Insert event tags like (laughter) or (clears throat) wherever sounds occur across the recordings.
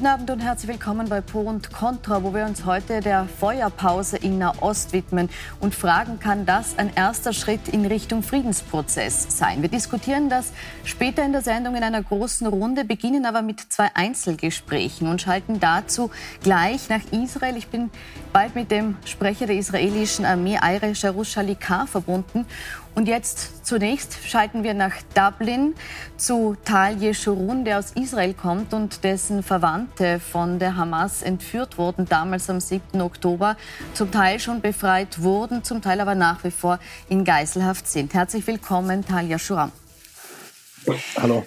Guten Abend und herzlich willkommen bei Pro und Contra, wo wir uns heute der Feuerpause in Nahost widmen und fragen, kann das ein erster Schritt in Richtung Friedensprozess sein? Wir diskutieren das später in der Sendung in einer großen Runde, beginnen aber mit zwei Einzelgesprächen und schalten dazu gleich nach Israel. Ich bin bald mit dem Sprecher der israelischen Armee, Eire Sharush Shalikar, verbunden und jetzt zunächst schalten wir nach Dublin zu Tal Yeshurun, der aus Israel kommt und dessen Verwandte von der Hamas entführt wurden, damals am 7. Oktober, zum Teil schon befreit wurden, zum Teil aber nach wie vor in Geiselhaft sind. Herzlich willkommen, Tal Yeshurun. Hallo.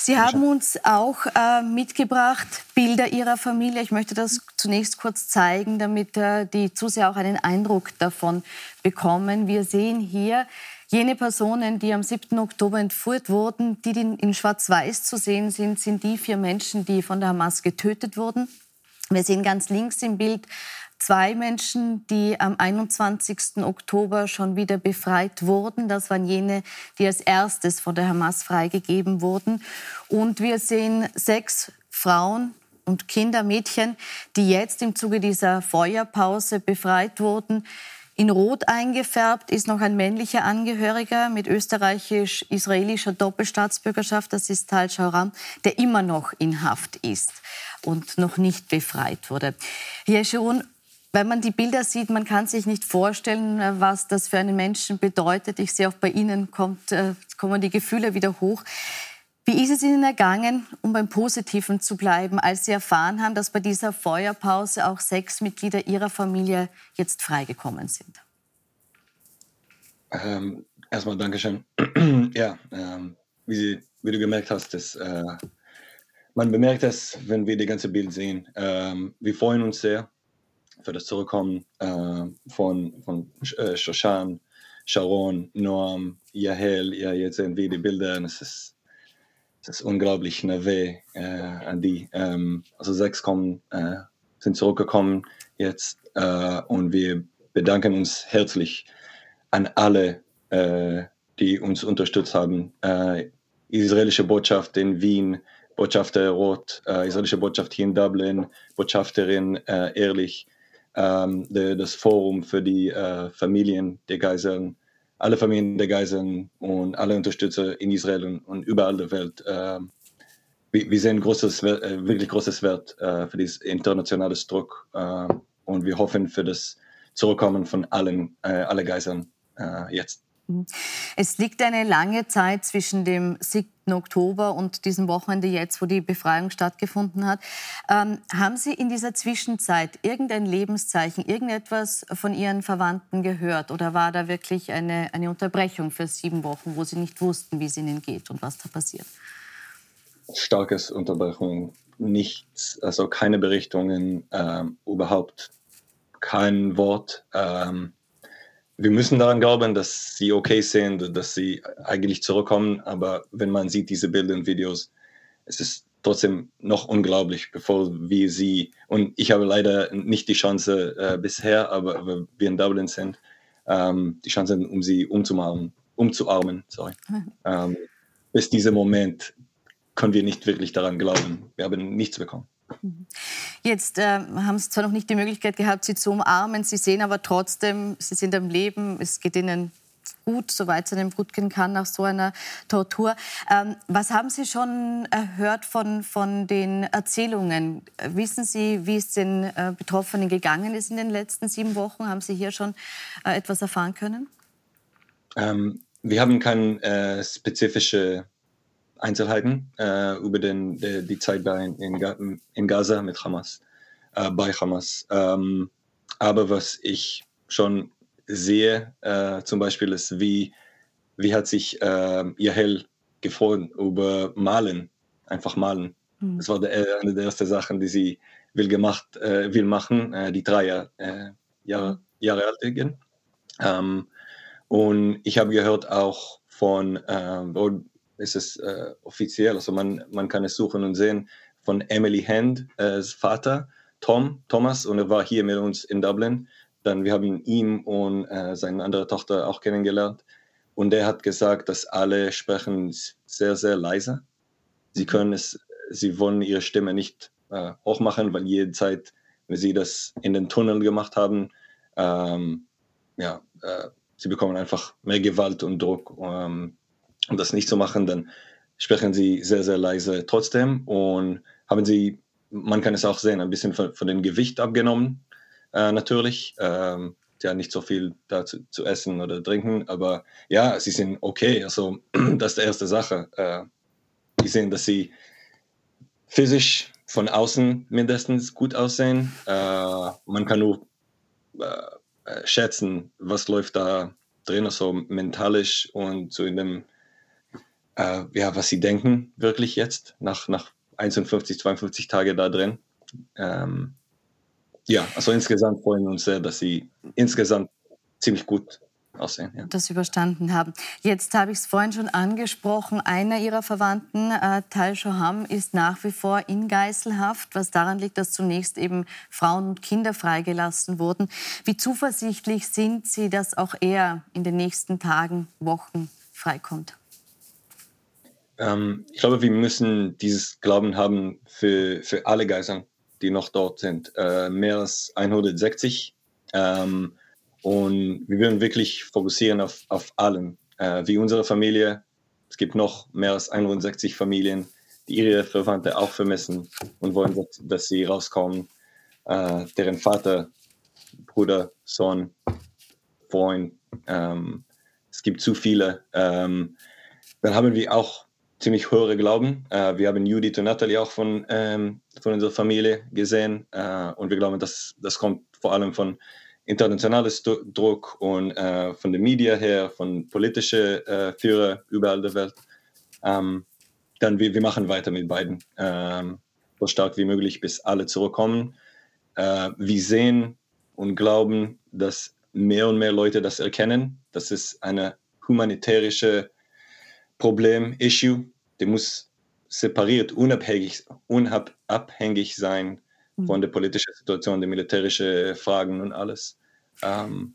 Sie haben uns auch äh, mitgebracht Bilder Ihrer Familie. Ich möchte das zunächst kurz zeigen, damit äh, die Zuseher auch einen Eindruck davon bekommen. Wir sehen hier Jene Personen, die am 7. Oktober entführt wurden, die in Schwarz-Weiß zu sehen sind, sind die vier Menschen, die von der Hamas getötet wurden. Wir sehen ganz links im Bild zwei Menschen, die am 21. Oktober schon wieder befreit wurden. Das waren jene, die als erstes von der Hamas freigegeben wurden. Und wir sehen sechs Frauen und Kinder, Mädchen, die jetzt im Zuge dieser Feuerpause befreit wurden. In Rot eingefärbt ist noch ein männlicher Angehöriger mit österreichisch-israelischer Doppelstaatsbürgerschaft. Das ist Tal Shauram, der immer noch in Haft ist und noch nicht befreit wurde. Schon wenn man die Bilder sieht, man kann sich nicht vorstellen, was das für einen Menschen bedeutet. Ich sehe auch bei Ihnen kommt, äh, kommen die Gefühle wieder hoch. Wie ist es Ihnen ergangen, um beim Positiven zu bleiben, als Sie erfahren haben, dass bei dieser Feuerpause auch sechs Mitglieder Ihrer Familie jetzt freigekommen sind? Ähm, erstmal Dankeschön. (clears throat) ja, ähm, wie, Sie, wie, du gemerkt hast, dass, äh, man bemerkt es, wenn wir das ganze Bild sehen. Ähm, wir freuen uns sehr für das Zurückkommen äh, von, von äh, Shoshan, Sharon, Noam, Yahel. Ja, jetzt sehen wir die Bilder und es ist das ist unglaublich nervös äh, an die. Ähm, also sechs kommen, äh, sind zurückgekommen jetzt äh, und wir bedanken uns herzlich an alle, äh, die uns unterstützt haben. Äh, israelische Botschaft in Wien, Botschafter Roth, äh, israelische Botschaft hier in Dublin, Botschafterin Ehrlich, ähm, das Forum für die Familien der Geiseln alle Familien der Geiseln und alle Unterstützer in Israel und, und überall der Welt. Äh, wir, wir, sehen großes, äh, wirklich großes Wert äh, für dieses internationale Druck äh, und wir hoffen für das Zurückkommen von allen, äh, alle Geiseln äh, jetzt. Es liegt eine lange Zeit zwischen dem 7. Oktober und diesem Wochenende jetzt, wo die Befreiung stattgefunden hat. Ähm, haben Sie in dieser Zwischenzeit irgendein Lebenszeichen, irgendetwas von Ihren Verwandten gehört? Oder war da wirklich eine, eine Unterbrechung für sieben Wochen, wo Sie nicht wussten, wie es Ihnen geht und was da passiert? Starkes Unterbrechung, nichts, also keine Berichtungen, ähm, überhaupt kein Wort. Ähm, wir müssen daran glauben, dass sie okay sind, dass sie eigentlich zurückkommen. Aber wenn man sieht diese Bilder und Videos, es ist trotzdem noch unglaublich, bevor wir sie und ich habe leider nicht die Chance äh, bisher, aber wir in Dublin sind, ähm, die Chance, um sie umzumachen, umzuarmen. Sorry. (laughs) Ähm, bis dieser Moment können wir nicht wirklich daran glauben. Wir haben nichts bekommen. Jetzt äh, haben Sie zwar noch nicht die Möglichkeit gehabt, sie zu umarmen, Sie sehen aber trotzdem, Sie sind am Leben, es geht Ihnen gut, soweit es einem gut gehen kann nach so einer Tortur. Ähm, was haben Sie schon erhört von, von den Erzählungen? Wissen Sie, wie es den äh, Betroffenen gegangen ist in den letzten sieben Wochen? Haben Sie hier schon äh, etwas erfahren können? Ähm, wir haben keine äh, spezifische Einzelheiten äh, über den, die, die Zeit da in, in, in, Gaza mit Hamas, äh, bei Hamas. Ähm, aber was ich schon sehe, äh, zum Beispiel ist, wie, wie hat sich äh, Yahel gefreut über Malen, einfach malen. Mhm. Das war der, eine der ersten Sachen, die sie will, gemacht, äh, will machen, äh, die drei Jahr, äh, Jahre, Jahre alt sind. Ähm, und ich habe gehört auch von, äh, ist es äh, offiziell, also man, man kann es suchen und sehen, von Emily Hand, äh, Vater, Tom, Thomas, und er war hier mit uns in Dublin. Dann wir haben ihn und äh, seine andere Tochter auch kennengelernt. Und er hat gesagt, dass alle sprechen sehr, sehr leise. Sie können es, sie wollen ihre Stimme nicht äh, hochmachen, weil jede Zeit, wenn sie das in den Tunnel gemacht haben, ähm, ja, äh, sie bekommen einfach mehr Gewalt und Druck. Ähm, um das nicht zu machen, dann sprechen sie sehr, sehr leise trotzdem und haben sie, man kann es auch sehen, ein bisschen von, von dem Gewicht abgenommen, äh, natürlich. Ähm, ja, nicht so viel da zu, zu, essen oder trinken, aber ja, sie sind okay. Also, (clears throat) das ist die erste Sache. Äh, die sehen, dass sie physisch von außen mindestens gut aussehen. Äh, man kann nur äh, äh schätzen, was läuft da drin, also mentalisch und so in dem, äh, ja, was sie denken wirklich jetzt nach, nach 51, 52 Tage da drin. Ähm, ja, also insgesamt freuen wir uns sehr, dass sie insgesamt ziemlich gut aussehen. Ja. Das überstanden haben. Jetzt habe ich es vorhin schon angesprochen. Einer Ihrer Verwandten, äh, Tal Shoham, ist nach wie vor in Geiselhaft, was daran liegt, dass zunächst eben Frauen und Kinder freigelassen wurden. Wie zuversichtlich sind Sie, dass auch er in den nächsten Tagen, Wochen freikommt? Ähm, ich glaube, wir müssen dieses Glauben haben für, für alle Geiseln, die noch dort sind. Äh, mehr als 160. Ähm, und wir würden wirklich fokussieren auf, auf allen, äh, wie unsere Familie. Es gibt noch mehr als 61 Familien, die ihre Verwandte auch vermissen und wollen, dass, dass sie rauskommen. Äh, deren Vater, Bruder, Sohn, Freund. Ähm, es gibt zu viele. Ähm, dann haben wir auch ziemlich höhere Glauben. Äh, wir haben Judith und Natalie auch von, ähm, von unserer Familie gesehen äh, und wir glauben, dass das kommt vor allem von internationales Druck und äh, von den Medien her, von politischen äh, Führer überall der Welt. Ähm, dann wir, wir machen weiter mit beiden, ähm, so stark wie möglich, bis alle zurückkommen. Äh, wir sehen und glauben, dass mehr und mehr Leute das erkennen. Das ist eine humanitärische Problem, Issue. Der muss separiert, unabhängig, unabhängig sein Mhm. von der politischen Situation, der militärischen Fragen und alles. Ähm,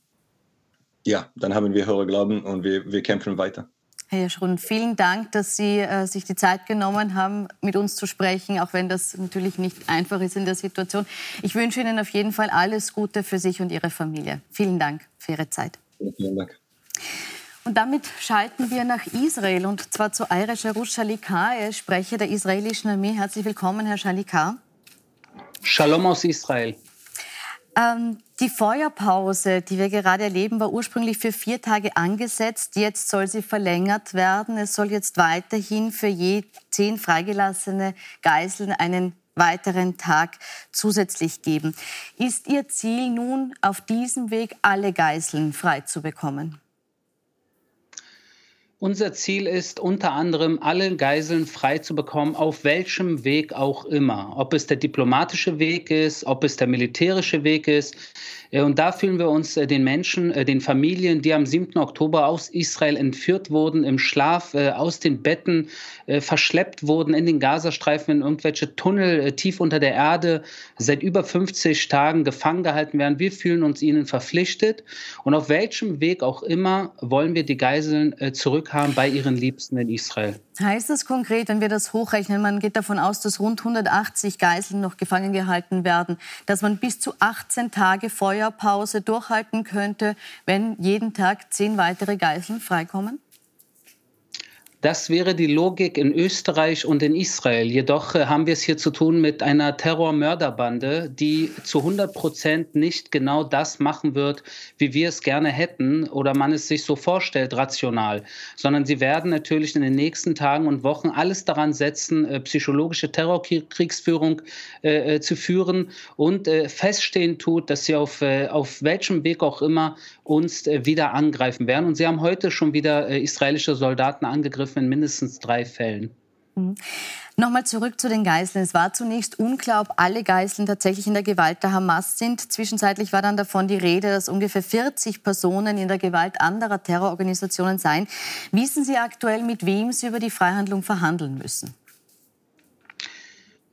ja, dann haben wir höhere Glauben und wir, wir kämpfen weiter. Herr Schrun, vielen Dank, dass Sie äh, sich die Zeit genommen haben, mit uns zu sprechen, auch wenn das natürlich nicht einfach ist in der Situation. Ich wünsche Ihnen auf jeden Fall alles Gute für sich und Ihre Familie. Vielen Dank für Ihre Zeit. Vielen Dank. Und damit schalten wir nach Israel und zwar zu Sharush Shalikar, er Sprecher der israelischen Armee. Herzlich willkommen, Herr Shalikar. Shalom aus Israel. Ähm, die Feuerpause, die wir gerade erleben, war ursprünglich für vier Tage angesetzt. Jetzt soll sie verlängert werden. Es soll jetzt weiterhin für je zehn freigelassene Geiseln einen weiteren Tag zusätzlich geben. Ist Ihr Ziel nun, auf diesem Weg alle Geiseln frei zu bekommen? Unser Ziel ist unter anderem, alle Geiseln frei zu bekommen, auf welchem Weg auch immer. Ob es der diplomatische Weg ist, ob es der militärische Weg ist. Äh, und da fühlen wir uns äh, den Menschen, äh, den Familien, die am 7. Oktober aus Israel entführt wurden, im Schlaf aus den Betten verschleppt wurden in den Gazastreifen, in irgendwelche Tunnel tief unter der Erde, seit über 50 Tagen gefangen gehalten werden. Wir fühlen uns ihnen verpflichtet. Und auf welchem Weg auch immer wollen wir die Geiseln zurückhaben bei ihren Liebsten in Israel. Heißt das konkret, wenn wir das hochrechnen, man geht davon aus, dass rund 180 Geiseln noch gefangen gehalten werden, dass man bis zu 18 Tage Feuerpause durchhalten könnte, wenn jeden Tag zehn weitere Geiseln freikommen? Das wäre die Logik in Österreich und in Israel. Jedoch äh, haben wir es hier zu tun mit einer Terrormörderbande, die zu 100 Prozent nicht genau das machen wird, wie wir es gerne hätten oder man es sich so vorstellt, rational, sondern sie werden natürlich in den nächsten Tagen und Wochen alles daran setzen, äh, psychologische Terrorkriegsführung äh, zu führen und feststehen tut, dass sie auf, auf welchem Weg auch immer uns wieder angreifen werden. Und sie haben heute schon wieder israelische Soldaten angegriffen in mindestens drei Fällen. Mhm. Nochmal zurück zu den Geiseln. Es war zunächst unklar, ob alle Geiseln tatsächlich in der Gewalt der Hamas sind. Zwischenzeitlich war dann davon die Rede, dass ungefähr 40 Personen in der Gewalt anderer Terrororganisationen seien. Wissen Sie aktuell, mit wem Sie über die Freihandlung verhandeln müssen?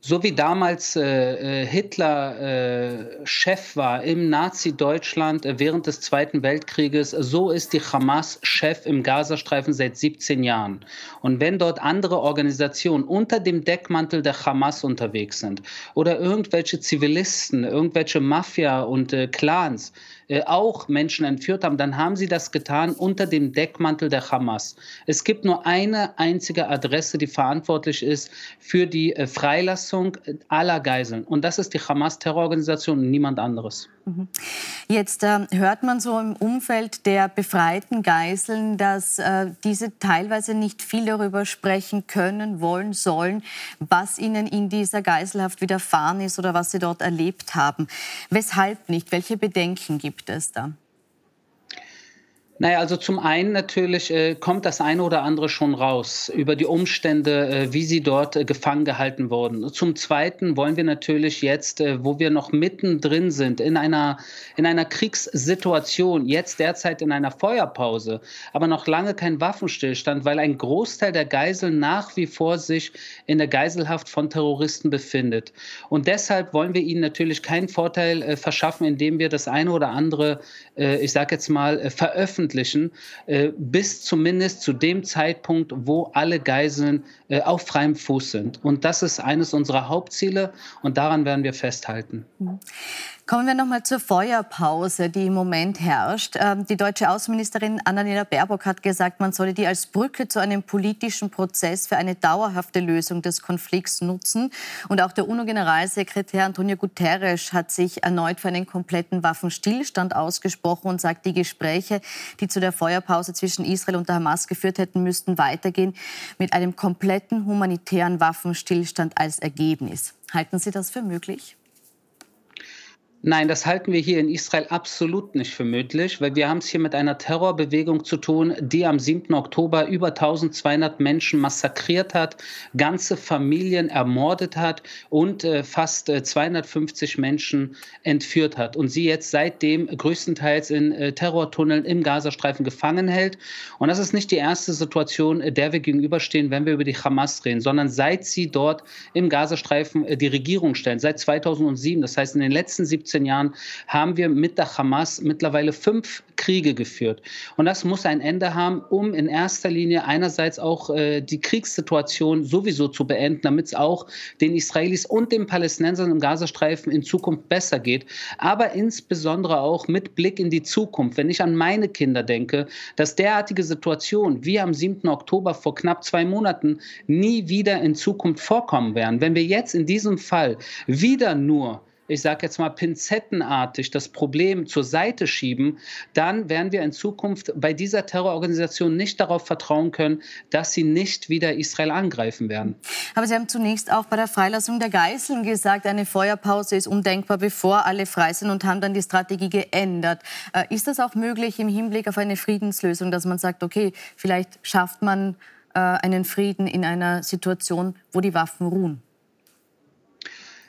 So wie damals äh, äh, Hitler äh, Chef war im Nazi-Deutschland äh, während des Zweiten Weltkrieges, so ist die Hamas Chef im Gazastreifen seit 17 Jahren. Und wenn dort andere Organisationen unter dem Deckmantel der Hamas unterwegs sind oder irgendwelche Zivilisten, irgendwelche Mafia und äh, Clans, äh, auch Menschen entführt haben, dann haben sie das getan unter dem Deckmantel der Hamas. Es gibt nur eine einzige Adresse, die verantwortlich ist für die äh, Freilassung aller Geiseln. Und das ist die Hamas-Terrororganisation und niemand anderes. Mhm. Jetzt äh, hört man so im Umfeld der befreiten Geiseln, dass äh, diese teilweise nicht viel darüber sprechen können, wollen, sollen, was ihnen in dieser Geiselhaft widerfahren ist oder was sie dort erlebt haben. Weshalb nicht? Welche Bedenken gibt es da? Naja, also zum einen natürlich äh, kommt das eine oder andere schon raus über die Umstände, äh, wie sie dort äh, gefangen gehalten wurden. Zum zweiten wollen wir natürlich jetzt, äh, wo wir noch mittendrin sind, in einer, in einer Kriegssituation, jetzt derzeit in einer Feuerpause, aber noch lange kein Waffenstillstand, weil ein Großteil der Geiseln nach wie vor sich in der Geiselhaft von Terroristen befindet. Und deshalb wollen wir ihnen natürlich keinen Vorteil äh, verschaffen, indem wir das eine oder andere, äh, ich sage jetzt mal, veröffentlichen veröffentlichen, äh, bis zumindest zu dem Zeitpunkt, wo alle Geiseln äh, auf freiem Fuß sind. Und das ist eines unserer Hauptziele und daran werden wir festhalten. Mhm. Kommen wir noch mal zur Feuerpause, die im Moment herrscht. Ähm, die deutsche Außenministerin Annalena Baerbock hat gesagt, man solle die als Brücke zu einem politischen Prozess für eine dauerhafte Lösung des Konflikts nutzen. Und auch der UNO-Generalsekretär Antonio Guterres hat sich erneut für einen kompletten Waffenstillstand ausgesprochen und sagt, die Gespräche, die zu der Feuerpause zwischen Israel und der Hamas geführt hätten, müssten weitergehen mit einem kompletten humanitären Waffenstillstand als Ergebnis. Halten Sie das für möglich? Nein, das halten wir hier in Israel absolut nicht für möglich, weil wir haben es hier mit einer Terrorbewegung zu tun, die am 7. Oktober über 1200 Menschen massakriert hat, ganze Familien ermordet hat und äh, fast äh, 250 Menschen entführt hat und sie jetzt seitdem größtenteils in äh, Terrortunneln im Gazastreifen gefangen hält. Und das ist nicht die erste Situation, äh, der wir gegenüberstehen, wenn wir über die Hamas reden, sondern seit sie dort im Gazastreifen äh, die Regierung stellen, seit 2007, das heißt in den letzten 17 15 Jahren haben wir mit der Hamas mittlerweile fünf Kriege geführt. Und das muss ein Ende haben, um in erster Linie einerseits auch äh, die Kriegssituation sowieso zu beenden, damit es auch den Israelis und den Palästinensern im Gazastreifen in Zukunft besser geht. Aber insbesondere auch mit Blick in die Zukunft. Wenn ich an meine Kinder denke, dass derartige Situationen wie am 7. Oktober vor knapp zwei Monaten nie wieder in Zukunft vorkommen werden. Wenn wir jetzt in diesem Fall wieder nur ich sage jetzt mal, pinzettenartig das Problem zur Seite schieben, dann werden wir in Zukunft bei dieser Terrororganisation nicht darauf vertrauen können, dass sie nicht wieder Israel angreifen werden. Aber Sie haben zunächst auch bei der Freilassung der Geiseln gesagt, eine Feuerpause ist undenkbar, bevor alle frei sind und haben dann die Strategie geändert. Äh, ist das auch möglich im Hinblick auf eine Friedenslösung, dass man sagt, okay, vielleicht schafft man äh, einen Frieden in einer Situation, wo die Waffen ruhen?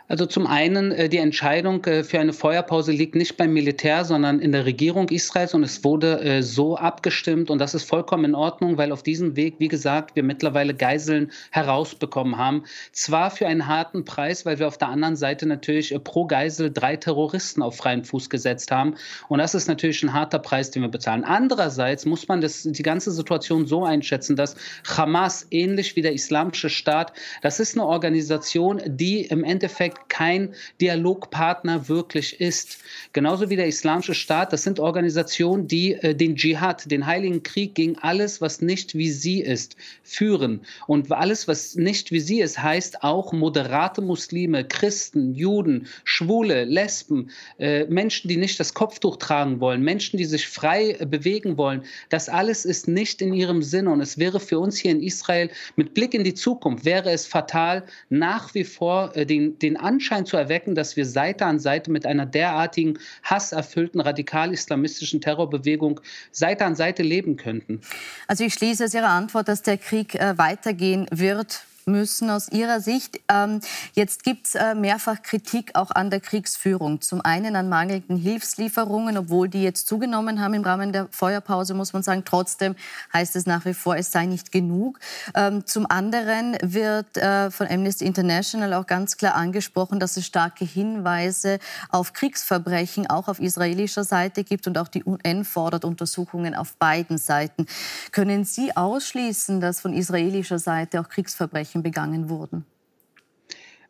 Also zum einen, äh, die Entscheidung äh, für eine Feuerpause liegt nicht beim Militär, sondern in der Regierung Israels und es wurde äh, so abgestimmt und das ist vollkommen in Ordnung, weil auf diesem Weg, wie gesagt, wir mittlerweile Geiseln herausbekommen haben. Zwar für einen harten Preis, weil wir auf der anderen Seite natürlich pro Geisel drei Terroristen auf freien Fuß gesetzt haben und das ist natürlich ein harter Preis, den wir bezahlen. Andererseits muss man das, die ganze Situation so einschätzen, dass Hamas, ähnlich wie der Islamische Staat, das ist eine Organisation, die im Endeffekt kein Dialogpartner wirklich ist. Genauso wie der Islamische Staat, das sind Organisationen, die äh, den Dschihad, den heiligen Krieg gegen alles, was nicht wie sie ist, führen. Und alles, was nicht wie sie ist, heißt auch moderate Muslime, Christen, Juden, Schwule, Lesben, äh, Menschen, die nicht das Kopftuch tragen wollen, Menschen, die sich frei äh, bewegen wollen. Das alles ist nicht in ihrem Sinne. Und es wäre für uns hier in Israel mit Blick in die Zukunft, wäre es fatal, nach wie vor äh, den, den Anschein zu erwecken, dass wir Seite an Seite mit einer derartigen hasserfüllten radikal-islamistischen Terrorbewegung Seite an Seite leben könnten. Also ich schließe aus Ihrer Antwort, dass der Krieg äh, weitergehen wird müssen aus Ihrer Sicht. Ähm, jetzt gibt es äh, mehrfach Kritik auch an der Kriegsführung. Zum einen an mangelnden Hilfslieferungen, obwohl die jetzt zugenommen haben im Rahmen der Feuerpause, muss man sagen. Trotzdem heißt es nach wie vor, es sei nicht genug. Ähm, zum anderen wird äh, von Amnesty International auch ganz klar angesprochen, dass es starke Hinweise auf Kriegsverbrechen auch auf israelischer Seite gibt und auch die UN fordert Untersuchungen auf beiden Seiten. Können Sie ausschließen, dass von israelischer Seite auch Kriegsverbrechen begangen wurden?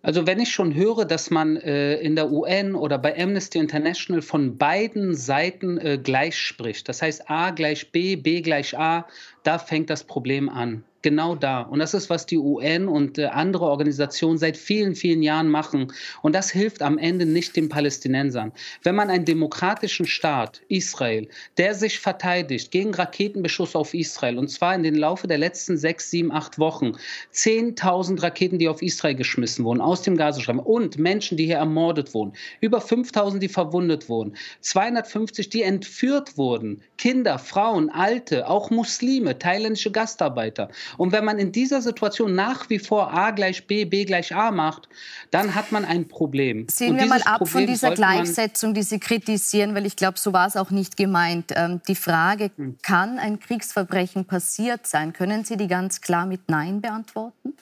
Also wenn ich schon höre, dass man äh, in der UN oder bei Amnesty International von beiden Seiten äh, gleich spricht, das heißt A gleich B, B gleich A, da fängt das Problem an genau da. Und das ist, was die UN und äh, andere Organisationen seit vielen, vielen Jahren machen. Und das hilft am Ende nicht den Palästinensern. Wenn man einen demokratischen Staat, Israel, der sich verteidigt gegen Raketenbeschuss auf Israel, und zwar in den Laufe der letzten sechs, sieben, acht Wochen, 10.000 Raketen, die auf Israel geschmissen wurden, aus dem Gazastreifen, und Menschen, die hier ermordet wurden, über 5.000, die verwundet wurden, 250, die entführt wurden, Kinder, Frauen, Alte, auch Muslime, thailändische Gastarbeiter. Und wenn man in dieser Situation nach wie vor A gleich B, B gleich A macht, dann hat man ein Problem. Sehen wir mal ab Problem von dieser Gleichsetzung, die Sie kritisieren, weil ich glaube, so war es auch nicht gemeint. Ähm, die Frage, hm. kann ein Kriegsverbrechen passiert sein? Können Sie die ganz klar mit Nein beantworten?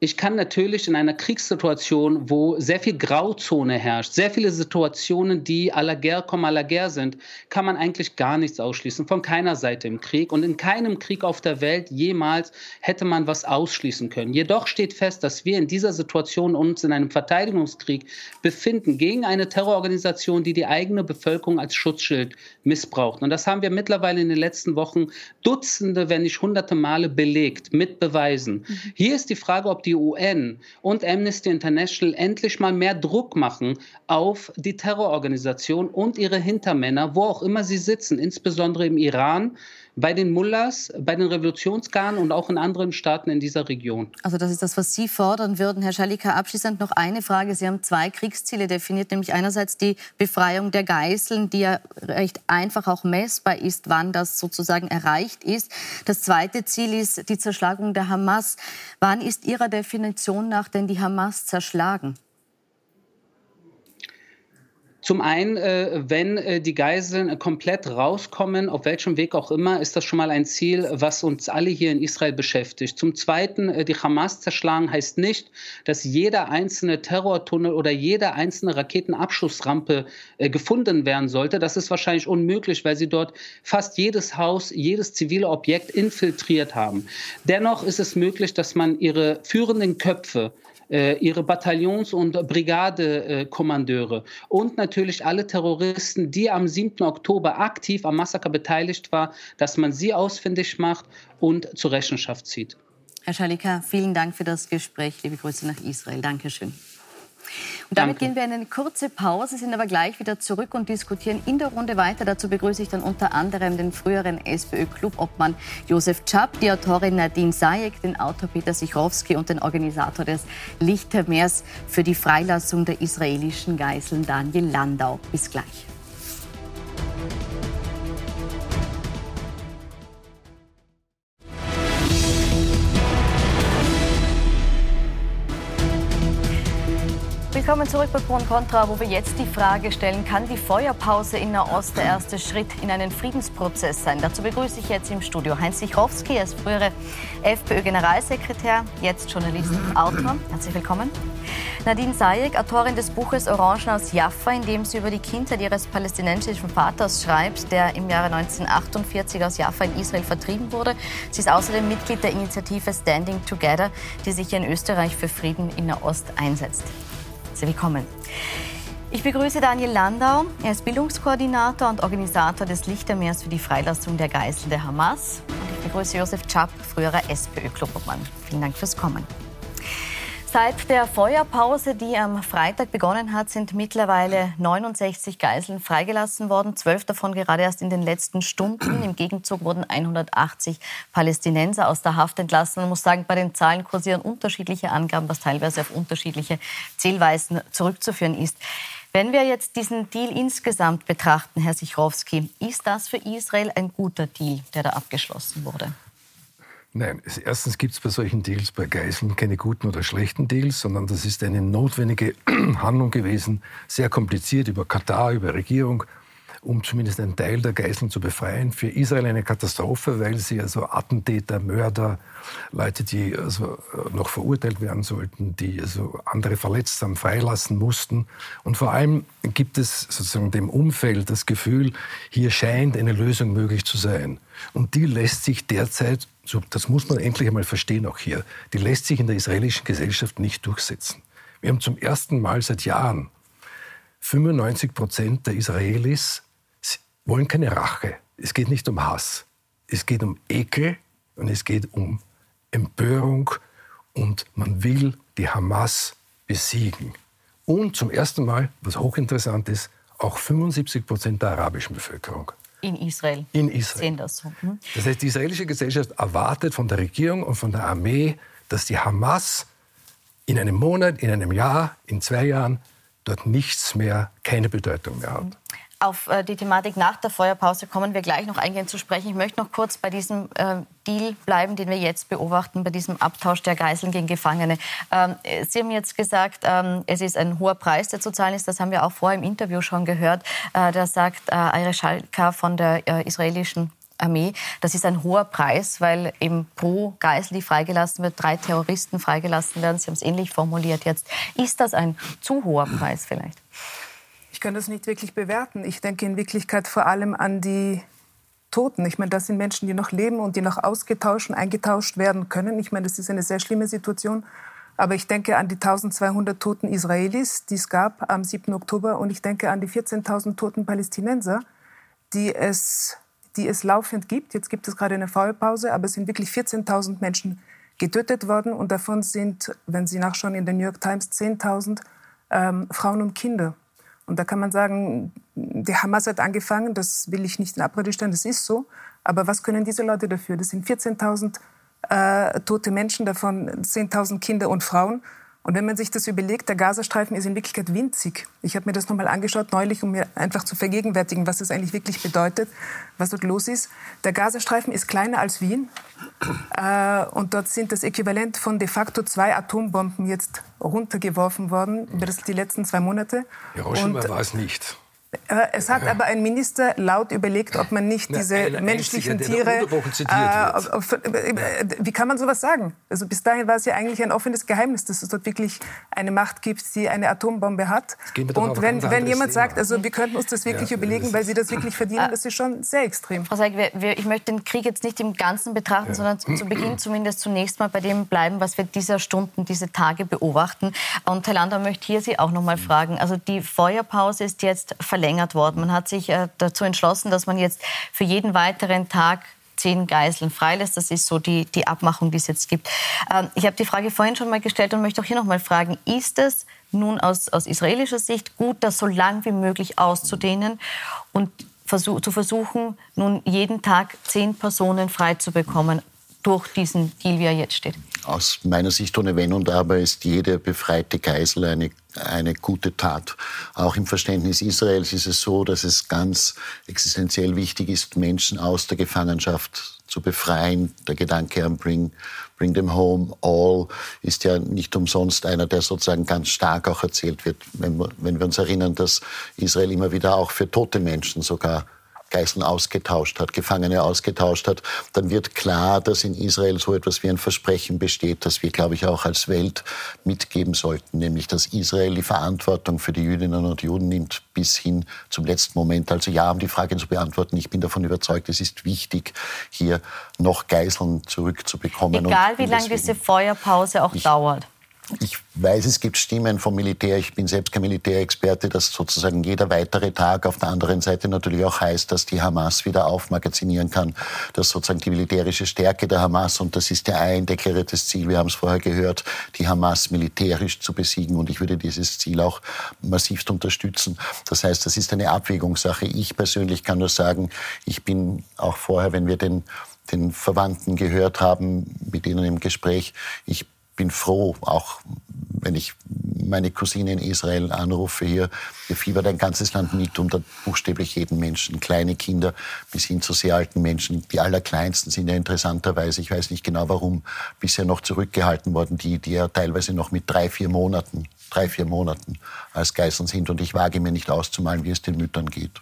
Ich kann natürlich in einer Kriegssituation, wo sehr viel Grauzone herrscht, sehr viele Situationen, die à la guerre comme à la guerre sind, kann man eigentlich gar nichts ausschließen, von keiner Seite im Krieg. Und in keinem Krieg auf der Welt jemals hätte man was ausschließen können. Jedoch steht fest, dass wir in dieser Situation uns in einem Verteidigungskrieg befinden gegen eine Terrororganisation, die die eigene Bevölkerung als Schutzschild missbraucht. Und das haben wir mittlerweile in den letzten Wochen Dutzende, wenn nicht hunderte Male belegt mit Beweisen. Mhm. Hier ist die Frage, ob die die UN und Amnesty International endlich mal mehr Druck machen auf die Terrororganisation und ihre Hintermänner, wo auch immer sie sitzen, insbesondere im Iran, bei den Mullahs, bei den Revolutionsgarden und auch in anderen Staaten in dieser Region. Also das ist das, was Sie fordern würden. Herr Schalika, abschließend noch eine Frage. Sie haben zwei Kriegsziele definiert, nämlich einerseits die Befreiung der Geiseln, die ja recht einfach auch messbar ist, wann das sozusagen erreicht ist. Das zweite Ziel ist die Zerschlagung der Hamas. Wann ist Ihrer Definition nach denn die Hamas zerschlagen? Zum einen, äh, wenn äh, die Geiseln komplett rauskommen, auf welchem Weg auch immer, ist das schon mal ein Ziel, was uns alle hier in Israel beschäftigt. Zum Zweiten, äh, die Hamas zerschlagen heißt nicht, dass jeder einzelne Terrortunnel oder jede einzelne Raketenabschussrampe gefunden werden sollte. Das ist wahrscheinlich unmöglich, weil sie dort fast jedes Haus, jedes zivile Objekt infiltriert haben. Dennoch ist es möglich, dass man ihre führenden Köpfe ihre Bataillons- und Brigadekommandeure und natürlich alle Terroristen, die am 7. Oktober aktiv am Massaker beteiligt waren, dass man sie ausfindig macht und zur Rechenschaft zieht. Herr Schalika, vielen Dank für das Gespräch. Liebe Grüße nach Israel. Dankeschön. Und damit Danke. gehen wir in eine kurze Pause, sind aber gleich wieder zurück und diskutieren in der Runde weiter. Dazu begrüße ich dann unter anderem den früheren SPÖ-Clubobmann Josef Czap, die Autorin Nadine Sayek, den Autor Peter Sichrowski und den Organisator des Lichtermeers für die Freilassung der israelischen Geiseln Daniel Landau. Bis gleich. Willkommen zurück bei Pro und Contra, wo wir jetzt die Frage stellen, kann die Feuerpause in Nahost der erste Schritt in einen Friedensprozess sein? Dazu begrüße ich jetzt im Studio Heinz Sichrowski, er ist frühere FPÖ-Generalsekretär, jetzt Journalist und Autor. Herzlich willkommen. Nadine Sayek, Autorin des Buches Orangen aus Jaffa, in dem sie über die Kindheit ihres palästinensischen Vaters schreibt, der im Jahre 1948 aus Jaffa in Israel vertrieben wurde. Sie ist außerdem Mitglied der Initiative Standing Together, die sich in Österreich für Frieden in Nahost einsetzt. Willkommen. Ich begrüße Daniel Landau. Er ist Bildungskoordinator und Organisator des Lichtermeers für die Freilassung der Geiseln der Hamas. Und ich begrüße Josef Czap, früherer SPÖ-Klubobmann. Vielen Dank fürs Kommen. Seit der Feuerpause, die am Freitag begonnen hat, sind mittlerweile 69 Geiseln freigelassen worden. Zwölf davon gerade erst in den letzten Stunden. Im Gegenzug wurden 180 Palästinenser aus der Haft entlassen. Man muss sagen, bei den Zahlen kursieren unterschiedliche Angaben, was teilweise auf unterschiedliche Zählweisen zurückzuführen ist. Wenn wir jetzt diesen Deal insgesamt betrachten, Herr Sichrowski, ist das für Israel ein guter Deal, der da abgeschlossen wurde? Nein, erstens gibt es bei solchen Deals, bei Geiseln, keine guten oder schlechten Deals, sondern das ist eine notwendige (clears throat) Handlung gewesen, sehr kompliziert über Katar, über Regierung, um zumindest einen Teil der Geiseln zu befreien. Für Israel eine Katastrophe, weil sie also Attentäter, Mörder, Leute, die also äh, noch verurteilt werden sollten, die also andere verletzt haben, freilassen mussten. Und vor allem gibt es sozusagen dem Umfeld das Gefühl, hier scheint eine Lösung möglich zu sein. Und die lässt sich derzeit, so, das muss man endlich einmal verstehen auch hier, die lässt sich in der israelischen Gesellschaft nicht durchsetzen. Wir haben zum ersten Mal seit Jahren 95 Prozent der Israelis wollen keine Rache. Es geht nicht um Hass. Es geht um Ekel und es geht um Empörung und man will die Hamas besiegen. Und zum ersten Mal, was hochinteressant ist, auch 75 Prozent der arabischen Bevölkerung. In Israel. In Israel. Sehen das so. Hm? Das heißt, die israelische Gesellschaft erwartet von der Regierung und von der Armee, dass die Hamas in einem Monat, in einem Jahr, in zwei Jahren dort nichts mehr, keine Bedeutung mehr hat. Auf äh, die Thematik nach der Feuerpause kommen wir gleich noch eingehend zu sprechen. Ich möchte noch kurz bei diesem äh, Deal bleiben, den wir jetzt beobachten, bei diesem Abtausch der Geiseln gegen Gefangene. Ähm, Sie haben jetzt gesagt, ähm, es ist ein hoher Preis, der zu zahlen ist. Das haben wir auch vorher im Interview schon gehört. Äh, da sagt äh, Ayre Schalka von der israelischen Armee. Das ist ein hoher Preis, weil eben pro Geisel, die freigelassen wird, drei Terroristen freigelassen werden. Sie haben es ähnlich formuliert jetzt. Ist das ein zu hoher Preis vielleicht? Ich kann das nicht wirklich bewerten. Ich denke in Wirklichkeit vor allem an die Toten. Ich meine, das sind Menschen, die noch leben und die noch ausgetauscht und eingetauscht werden können. Ich meine, das ist eine sehr schlimme Situation. Aber ich denke an die 1200 toten Israelis, die es gab am 7. Oktober. Und ich denke an die 14.000 toten Palästinenser, die es, die es laufend gibt. Jetzt gibt es gerade eine Feuerpause, aber es sind wirklich 14.000 Menschen getötet worden. Und davon sind, wenn Sie nachschauen in der New York Times, 10.000 ähm, Frauen und Kinder. Und da kann man sagen, die Hamas hat angefangen, das will ich nicht in Abrede stellen, das ist so. Aber was können diese Leute dafür? Das sind 14.000 äh, tote Menschen, davon 10.000 Kinder und Frauen. Und wenn man sich das überlegt, der Gazastreifen ist in Wirklichkeit winzig. Ich habe mir das nochmal angeschaut neulich, um mir einfach zu vergegenwärtigen, was das eigentlich wirklich bedeutet, was dort los ist. Der Gazastreifen ist kleiner als Wien. Äh, und dort sind das Äquivalent von de facto zwei Atombomben jetzt runtergeworfen worden über das, die letzten zwei Monate. Hiroshima war es nicht. Äh, es hat aber ein Minister laut überlegt, ob man nicht diese Na, menschlichen einzige, Tiere. Äh, äh, wie kann man sowas sagen? Also bis dahin war es ja eigentlich ein offenes Geheimnis, dass es dort wirklich eine Macht gibt, die eine Atombombe hat. Und wenn, wenn jemand Thema. sagt, also wir könnten uns das wirklich ja, überlegen, weil sie das wirklich verdienen, das ist schon sehr extrem. Frau Seig, ich möchte den Krieg jetzt nicht im Ganzen betrachten, ja. sondern zu Beginn zumindest zunächst mal bei dem bleiben, was wir dieser Stunden, diese Tage beobachten. Und Herr Landau möchte hier Sie auch noch mal fragen. Also die Feuerpause ist jetzt verletzt verlängert worden. Man hat sich äh, dazu entschlossen, dass man jetzt für jeden weiteren Tag zehn Geiseln freilässt. Das ist so die, die Abmachung, die es jetzt gibt. Ähm, ich habe die Frage vorhin schon mal gestellt und möchte auch hier noch mal fragen, ist es nun aus, aus israelischer Sicht gut, das so lang wie möglich auszudehnen und zu versuchen, nun jeden Tag zehn Personen frei zu bekommen durch diesen Deal, wie er jetzt steht? Aus meiner Sicht ohne Wenn und Aber ist jede befreite Geisel eine, eine gute Tat. Auch im Verständnis Israels ist es so, dass es ganz existenziell wichtig ist, Menschen aus der Gefangenschaft zu befreien. Der Gedanke an Bring, Bring them home all ist ja nicht umsonst einer, der sozusagen ganz stark auch erzählt wird, wenn wenn wir uns erinnern, dass Israel immer wieder auch für tote Menschen sogar Geiseln ausgetauscht hat, Gefangene ausgetauscht hat, dann wird klar, dass in Israel so etwas wie ein Versprechen besteht, das wir, glaube ich, auch als Welt mitgeben sollten, nämlich dass Israel die Verantwortung für die Jüdinnen und Juden nimmt bis hin zum letzten Moment. Also ja, um die Frage zu beantworten, ich bin davon überzeugt, es ist wichtig, hier noch Geiseln zurückzubekommen. Egal, wie lange diese Feuerpause auch ich, dauert. Ich weiß, es gibt Stimmen vom Militär, ich bin selbst kein Militärexperte, dass sozusagen jeder weitere Tag auf der anderen Seite natürlich auch heißt, dass die Hamas wieder aufmagazinieren kann, dass sozusagen die militärische Stärke der Hamas, und das ist ja ein deklariertes Ziel, wir haben es vorher gehört, die Hamas militärisch zu besiegen und ich würde dieses Ziel auch massivst unterstützen. Das heißt, das ist eine Abwägungssache. Ich persönlich kann nur sagen, ich bin auch vorher, wenn wir den den Verwandten gehört haben, mit ihnen im Gespräch. Ich bin froh, auch wenn ich meine Cousine in Israel anrufe hier, wir fiebert ein ganzes Land mit unter buchstäblich jeden Menschen, kleine Kinder bis hin zu sehr alten Menschen. Die allerkleinsten sind ja interessanterweise, ich weiß nicht genau warum, bisher noch zurückgehalten worden, die, die ja teilweise noch mit drei, vier Monaten, drei, vier Monaten als Geiseln sind. Und ich wage mir nicht auszumalen, wie es den Müttern geht.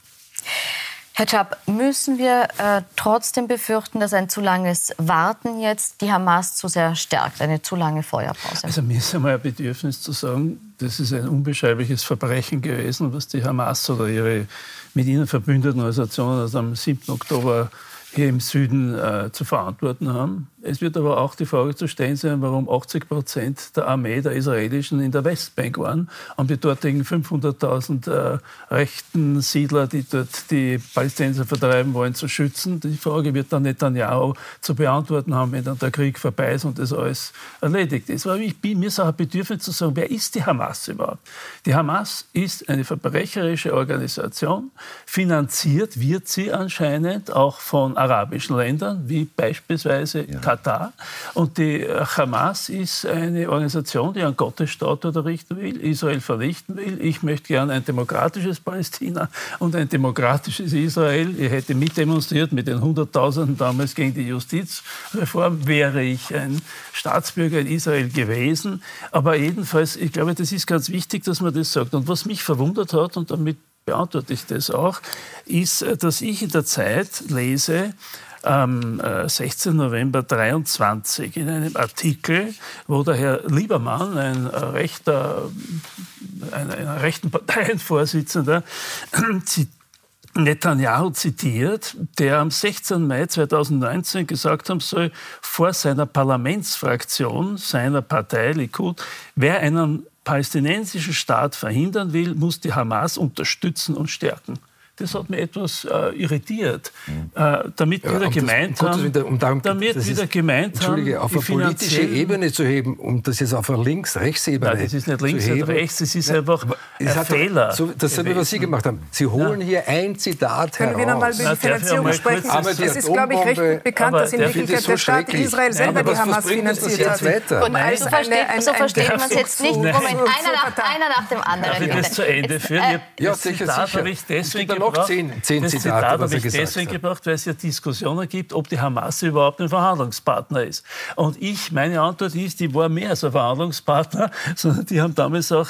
Herr Chab, müssen wir äh, trotzdem befürchten, dass ein zu langes Warten jetzt die Hamas zu sehr stärkt, eine zu lange Feuerpause? Also mir ist einmal ein Bedürfnis zu sagen, das ist ein unbeschreibliches Verbrechen gewesen, was die Hamas oder ihre mit ihnen verbündeten Organisationen also am 7. Oktober hier im Süden äh, zu verantworten haben. Es wird aber auch die Frage zu stellen sein, warum 80 Prozent der Armee der Israelischen in der Westbank waren, um die dortigen 500.000 äh, rechten Siedler, die dort die Palästinenser vertreiben wollen, zu schützen. Die Frage wird dann Netanyahu zu beantworten haben, wenn dann der Krieg vorbei ist und das alles erledigt ist. Aber ich bin mir so ein Bedürfnis zu sagen, wer ist die Hamas überhaupt? Die Hamas ist eine verbrecherische Organisation. Finanziert wird sie anscheinend auch von arabischen Ländern, wie beispielsweise ja. Katar. Und die Hamas ist eine Organisation, die einen Gottesstaat errichten will, Israel vernichten will. Ich möchte gerne ein demokratisches Palästina und ein demokratisches Israel. Ich hätte mitdemonstriert mit den Hunderttausenden damals gegen die Justizreform, wäre ich ein Staatsbürger in Israel gewesen. Aber jedenfalls, ich glaube, das ist ganz wichtig, dass man das sagt. Und was mich verwundert hat, und damit beantworte ich das auch, ist, dass ich in der Zeit lese, am 16. Äh, November 23 in einem Artikel, wo der Herr Liebermann, ein rechter, ein, ein rechten Parteienvorsitzender, (clears throat) Netanyahu zitiert, der am 16. Mai 2019 gesagt haben soll, vor seiner Parlamentsfraktion, seiner Partei Likud, wer einen palästinensischen Staat verhindern will, muss die Hamas unterstützen und stärken das hat mich etwas äh, irritiert. Mhm. Äh, damit ja, wieder um gemeint das, haben, wieder, um darum, damit wieder ist, gemeint Entschuldige, haben, auf eine politische Ebene zu heben, um das jetzt auf eine Links-Rechts-Ebene Nein, das ist nicht links oder rechts, das ist ja, einfach ein Fehler. So, das ist, was Sie gemacht haben. Sie holen ja. hier ein Zitat Können heraus. wir nochmal über die Finanzierung sprechen? Aber es ist, glaube ich, recht bekannt, dass in Wirklichkeit der Staat Israel selber die Hamas finanziert hat. Und also so versteht man es jetzt nicht. Moment, einer nach dem anderen. Darf ich das zu Ende führen? Ja, sicher, sicher noch zehn, zehn das Zitate, Zitat habe ich deswegen hat. gebracht, weil es ja Diskussionen gibt, ob die Hamas überhaupt ein Verhandlungspartner ist. Und ich, meine Antwort ist, die war mehr als ein Verhandlungspartner, (laughs) sondern die haben damals auch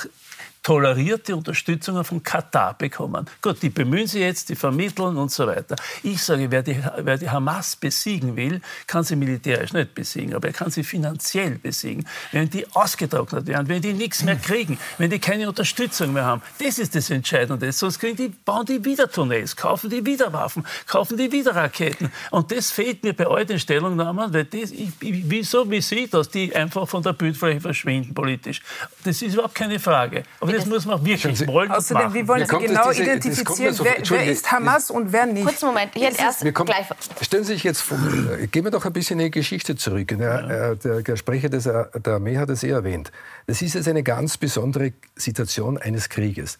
tolerierte Unterstützung von Katar bekommen. Gut, die bemühen sich jetzt, die vermitteln und so weiter. Ich sage, wer die, wer die Hamas besiegen will, kann sie militärisch nicht besiegen, aber er kann sie finanziell besiegen. Wenn die ausgetrocknet werden, wenn die nichts mehr kriegen, wenn die keine Unterstützung mehr haben, das ist das Entscheidende. Sonst kriegen die, bauen die wieder Tunnels, kaufen die wieder Waffen, kaufen die wieder Raketen. Und das fehlt mir bei all den Stellungnahmen, weil das, ich, ich, wieso, wie Sie, dass die einfach von der Bildfläche verschwinden politisch. Das ist überhaupt keine Frage. Aber das muss man wirklich Sie, wollen Außerdem, machen. wie wollen Sie genau diese, identifizieren, so, wer, wer, ist Hamas und wer nicht? Kurzen Moment, jetzt erst kommen, gleich. Stellen Sie sich jetzt vor, äh, gehen wir doch ein bisschen in die Geschichte zurück. Der, äh, der, der Sprecher des, äh, der Armee hat es eh erwähnt. Das ist jetzt eine ganz besondere Situation eines Krieges.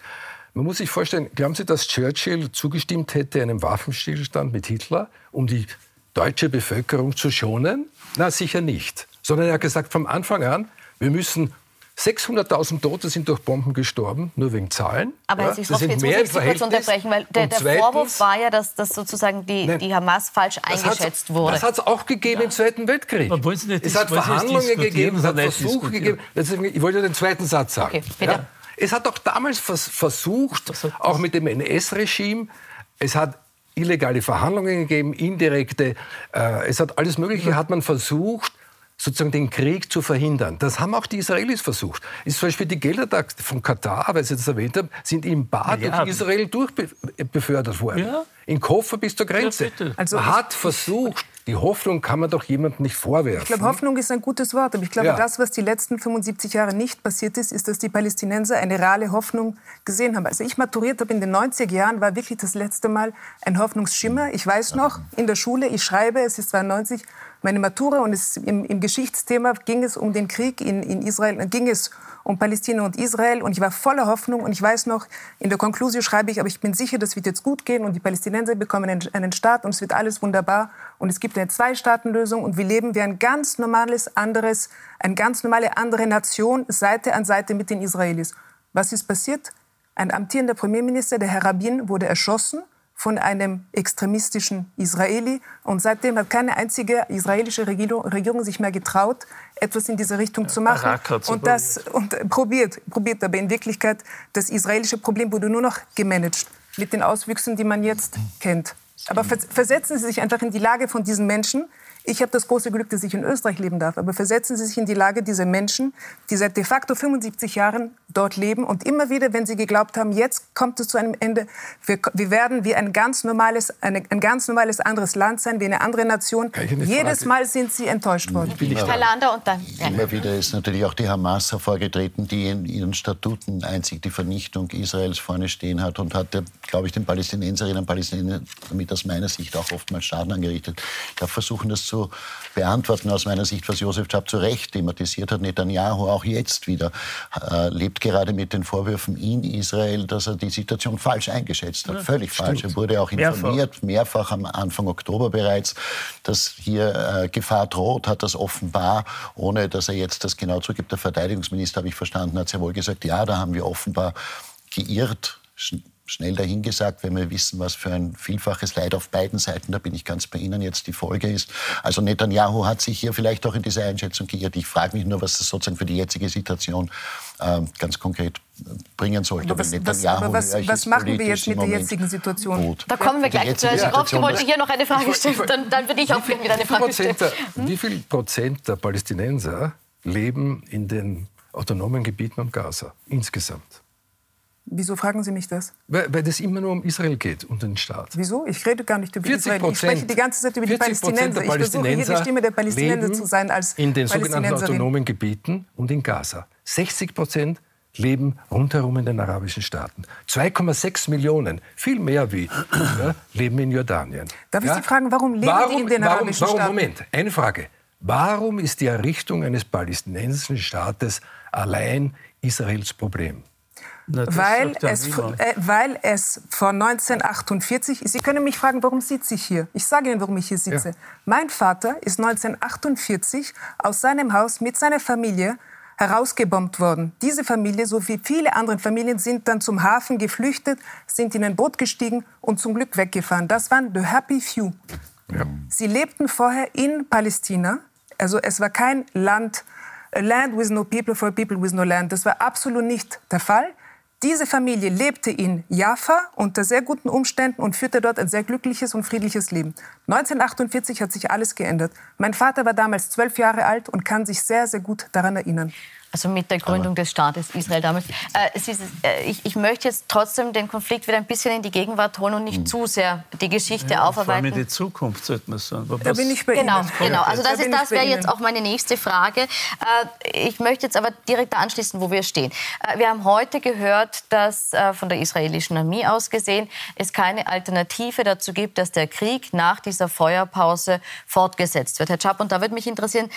Man muss sich vorstellen, glauben Sie, dass Churchill zugestimmt hätte einem Waffenstillstand mit Hitler, um die deutsche Bevölkerung zu schonen? Na, sicher nicht. Sondern er hat gesagt, vom Anfang an, wir müssen 600.000 Tote sind durch Bomben gestorben, nur wegen Zahlen. Aber ja, das jetzt muss ich Sie kurz unterbrechen, weil der, der zweitens, Vorwurf war ja, dass, dass sozusagen die, nein, die Hamas falsch eingeschätzt wurde. Das hat es auch gegeben ja. im Zweiten Weltkrieg. Aber Sie nicht, es hat Verhandlungen gegeben, es hat Versuche gegeben. Ich wollte den zweiten Satz sagen. Okay, ja? Es hat auch damals vers versucht, auch mit dem NS-Regime, es hat illegale Verhandlungen gegeben, indirekte, äh, es hat alles Mögliche, hat man versucht, sozusagen den Krieg zu verhindern. Das haben auch die Israelis versucht. Ist zum Beispiel die Gelder von Katar, weil Sie das erwähnt haben, sind im Bad ja, durch Israel durchbefördert worden. Ja. In Koffer bis zur Grenze. Ja, also man hat versucht, die Hoffnung kann man doch jemandem nicht vorwerfen. Ich glaube, Hoffnung ist ein gutes Wort. Aber ich glaube, ja. das, was die letzten 75 Jahre nicht passiert ist, ist, dass die Palästinenser eine reale Hoffnung gesehen haben. Als ich maturiert habe in den 90er Jahren, war wirklich das letzte Mal ein Hoffnungsschimmer. Ich weiß noch, in der Schule, ich schreibe, es ist 92, meine Matura und es, im, im, Geschichtsthema ging es um den Krieg in, in Israel, ging es um Palästina und Israel und ich war voller Hoffnung und ich weiß noch, in der Konklusion schreibe ich, aber ich bin sicher, das wird jetzt gut gehen und die Palästinenser bekommen einen, einen Staat und es wird alles wunderbar und es gibt eine Zwei-Staaten-Lösung und wir leben wie ein ganz normales anderes, eine ganz normale andere Nation Seite an Seite mit den Israelis. Was ist passiert? Ein amtierender Premierminister, der Herr Rabin, wurde erschossen von einem extremistischen Israeli. Und seitdem hat keine einzige israelische Regierung, sich mehr getraut, etwas in diese Richtung zu machen. Und das und probiert, probiert. Aber in Wirklichkeit, das israelische Problem wurde nur noch gemanagt mit den Auswüchsen, die man jetzt kennt. Aber versetzen Sie sich einfach in die Lage von diesen Menschen, ich habe das große Glück, dass ich in Österreich leben darf. Aber versetzen Sie sich in die Lage dieser Menschen, die seit de facto 75 Jahren dort leben und immer wieder, wenn sie geglaubt haben, jetzt kommt es zu einem Ende, wir, wir werden wie ein ganz normales, eine, ein ganz normales anderes Land sein, wie eine andere Nation. Jedes Frage? Mal sind sie enttäuscht worden. Herr Lander und dann. Ja. Immer wieder ist natürlich auch die Hamas hervorgetreten, die in ihren Statuten einzig die Vernichtung Israels vorne stehen hat und hat, glaube ich, den Palästinenserinnen und Palästinensern damit aus meiner Sicht auch oftmals Schaden angerichtet. Ich darf versuchen, das zu beantworten aus meiner Sicht, was Josef Schaab zu Recht thematisiert hat. Netanyahu auch jetzt wieder äh, lebt gerade mit den Vorwürfen in Israel, dass er die Situation falsch eingeschätzt hat. Ja, Völlig stimmt. falsch. Er wurde auch informiert, mehrfach. mehrfach am Anfang Oktober bereits, dass hier äh, Gefahr droht, hat das offenbar, ohne dass er jetzt das genau zugibt. Der Verteidigungsminister, habe ich verstanden, hat sehr wohl gesagt, ja, da haben wir offenbar geirrt schnell dahingesagt, wenn wir wissen, was für ein vielfaches Leid auf beiden Seiten, da bin ich ganz bei Ihnen jetzt, die Folge ist. Also Netanyahu hat sich hier vielleicht auch in diese Einschätzung geirrt. Ich frage mich nur, was das sozusagen für die jetzige Situation äh, ganz konkret bringen sollte. Aber was, was, aber was, was machen wir jetzt mit der jetzigen Situation? Gut. Da kommen wir gleich. Schirowski wollte hier noch eine Frage stellen, dann, dann würde ich auch gerne wieder eine Frage stellen. Hm? Wie viel Prozent der Palästinenser leben in den autonomen Gebieten und Gaza insgesamt? Wieso fragen Sie mich das? Weil, weil das immer nur um Israel geht und den Staat. Wieso? Ich rede gar nicht über Israel. Ich spreche die ganze Zeit über die Palästinenser. Ich versuche hier die Stimme der Palästinenser zu sein als in den sogenannten autonomen Gebieten und in Gaza. 60 Prozent leben rundherum in den arabischen Staaten. 2,6 Millionen, viel mehr wie, ja, (clears throat) leben in Jordanien. Darf ja? ich Sie fragen, warum leben warum, die in den warum, arabischen warum, Staaten? Moment, eine Frage. Warum ist die Errichtung eines palästinensischen Staates allein Israels Problem? Na, weil, es, äh, weil es von 1948, Sie können mich fragen, warum sitze ich hier? Ich sage Ihnen, warum ich hier sitze. Ja. Mein Vater ist 1948 aus seinem Haus mit seiner Familie herausgebombt worden. Diese Familie, so wie viele andere Familien, sind dann zum Hafen geflüchtet, sind in ein Boot gestiegen und zum Glück weggefahren. Das waren the happy few. Ja. Sie lebten vorher in Palästina. Also es war kein Land, land with no people for people with no land. Das war absolut nicht der Fall. Diese Familie lebte in Jaffa unter sehr guten Umständen und führte dort ein sehr glückliches und friedliches Leben. 1948 hat sich alles geändert. Mein Vater war damals zwölf Jahre alt und kann sich sehr, sehr gut daran erinnern. Also mit der Gründung Aber. des Staates Israel damals. Äh, ist, äh, ich, ich, möchte jetzt trotzdem den Konflikt wieder ein bisschen in die Gegenwart holen und nicht mhm. zu sehr die Geschichte ja, aufarbeiten. Vor allem in die Zukunft sollte man sagen. Was da bin ich bei genau, Ihnen. Genau, also das, das wäre jetzt auch meine nächste Frage. Äh, ich möchte jetzt aber direkt da anschließen, wo wir stehen. Äh, wir haben heute gehört, dass äh, von der israelischen Armee aus gesehen es keine Alternative dazu gibt, dass der Krieg nach dieser Feuerpause fortgesetzt wird. Herr Schapp, und da würde mich interessieren,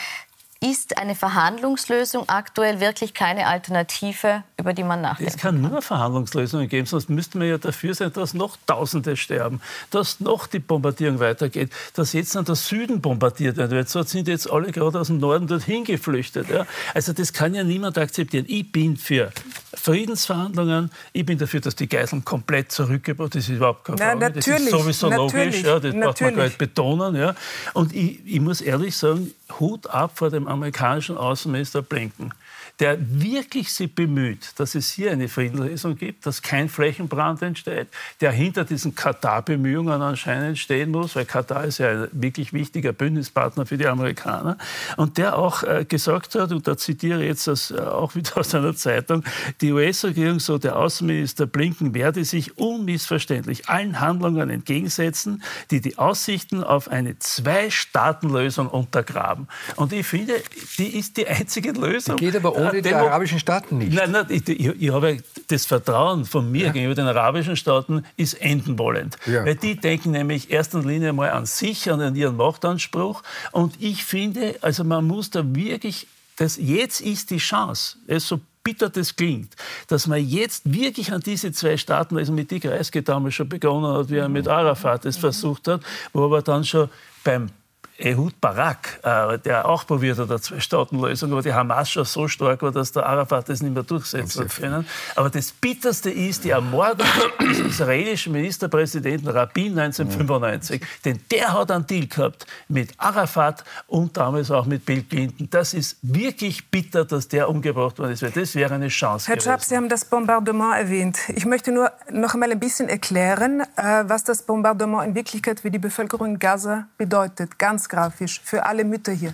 ist eine Verhandlungslösung aktuell wirklich keine Alternative, über die man nachdenkt? Es kann nur Verhandlungslösungen geben, sonst müssten wir ja dafür sein, dass noch Tausende sterben, dass noch die Bombardierung weitergeht, dass jetzt an der Süden bombardiert wird. Jetzt sind jetzt alle gerade aus dem Norden dorthin geflüchtet. Ja? Also das kann ja niemand akzeptieren. Ich bin für Friedensverhandlungen. Ich bin dafür, dass die Geiseln komplett zurückgebracht Das ist überhaupt keine Frage. Nein, das ist sowieso logisch. Ja, das braucht man gar nicht betonen. Ja. Und ich, ich muss ehrlich sagen, Hut ab vor dem amerikanischen Außenminister Blinken der wirklich sich bemüht, dass es hier eine Friedenslösung gibt, dass kein Flächenbrand entsteht, der hinter diesen Katar-Bemühungen anscheinend stehen muss, weil Katar ist ja ein wirklich wichtiger Bündnispartner für die Amerikaner, und der auch äh, gesagt hat, und da zitiere ich jetzt das, äh, auch wieder aus einer Zeitung, die US-Regierung, so der Außenminister Blinken, werde sich unmissverständlich allen Handlungen entgegensetzen, die die Aussichten auf eine Zwei-Staaten-Lösung untergraben. Und ich finde, die ist die einzige Lösung. Die geht aber ohne die arabischen Staaten nicht. Nein, nein ich, ich, ich habe das Vertrauen von mir ja. gegenüber den arabischen Staaten ist enden wollend. Ja. Weil die denken nämlich erst in Linie mal an sich, an ihren Machtanspruch. Und ich finde, also man muss da wirklich, das, jetzt ist die Chance, es so bitter das klingt, dass man jetzt wirklich an diese zwei Staaten, also mit Dick Reisky damals schon begonnen hat, wie er mit Arafat es versucht hat, wo aber dann schon beim Ehud Barak, äh, der auch probiert hat, eine Zwei-Staaten-Lösung, aber die Hamas schon so stark war, dass der Arafat das nicht mehr durchsetzen hat können. Aber das Bitterste ist die Ermordung des israelischen Ministerpräsidenten Rabin 1995. Mhm. Denn der hat einen Deal gehabt mit Arafat und damals auch mit Bill Clinton. Das ist wirklich bitter, dass der umgebracht worden ist, weil das wäre eine Chance Herr Schaap, Sie haben das Bombardement erwähnt. Ich möchte nur noch einmal ein bisschen erklären, äh, was das Bombardement in Wirklichkeit für die Bevölkerung in Gaza bedeutet. Ganz grafisch für alle Mütter hier.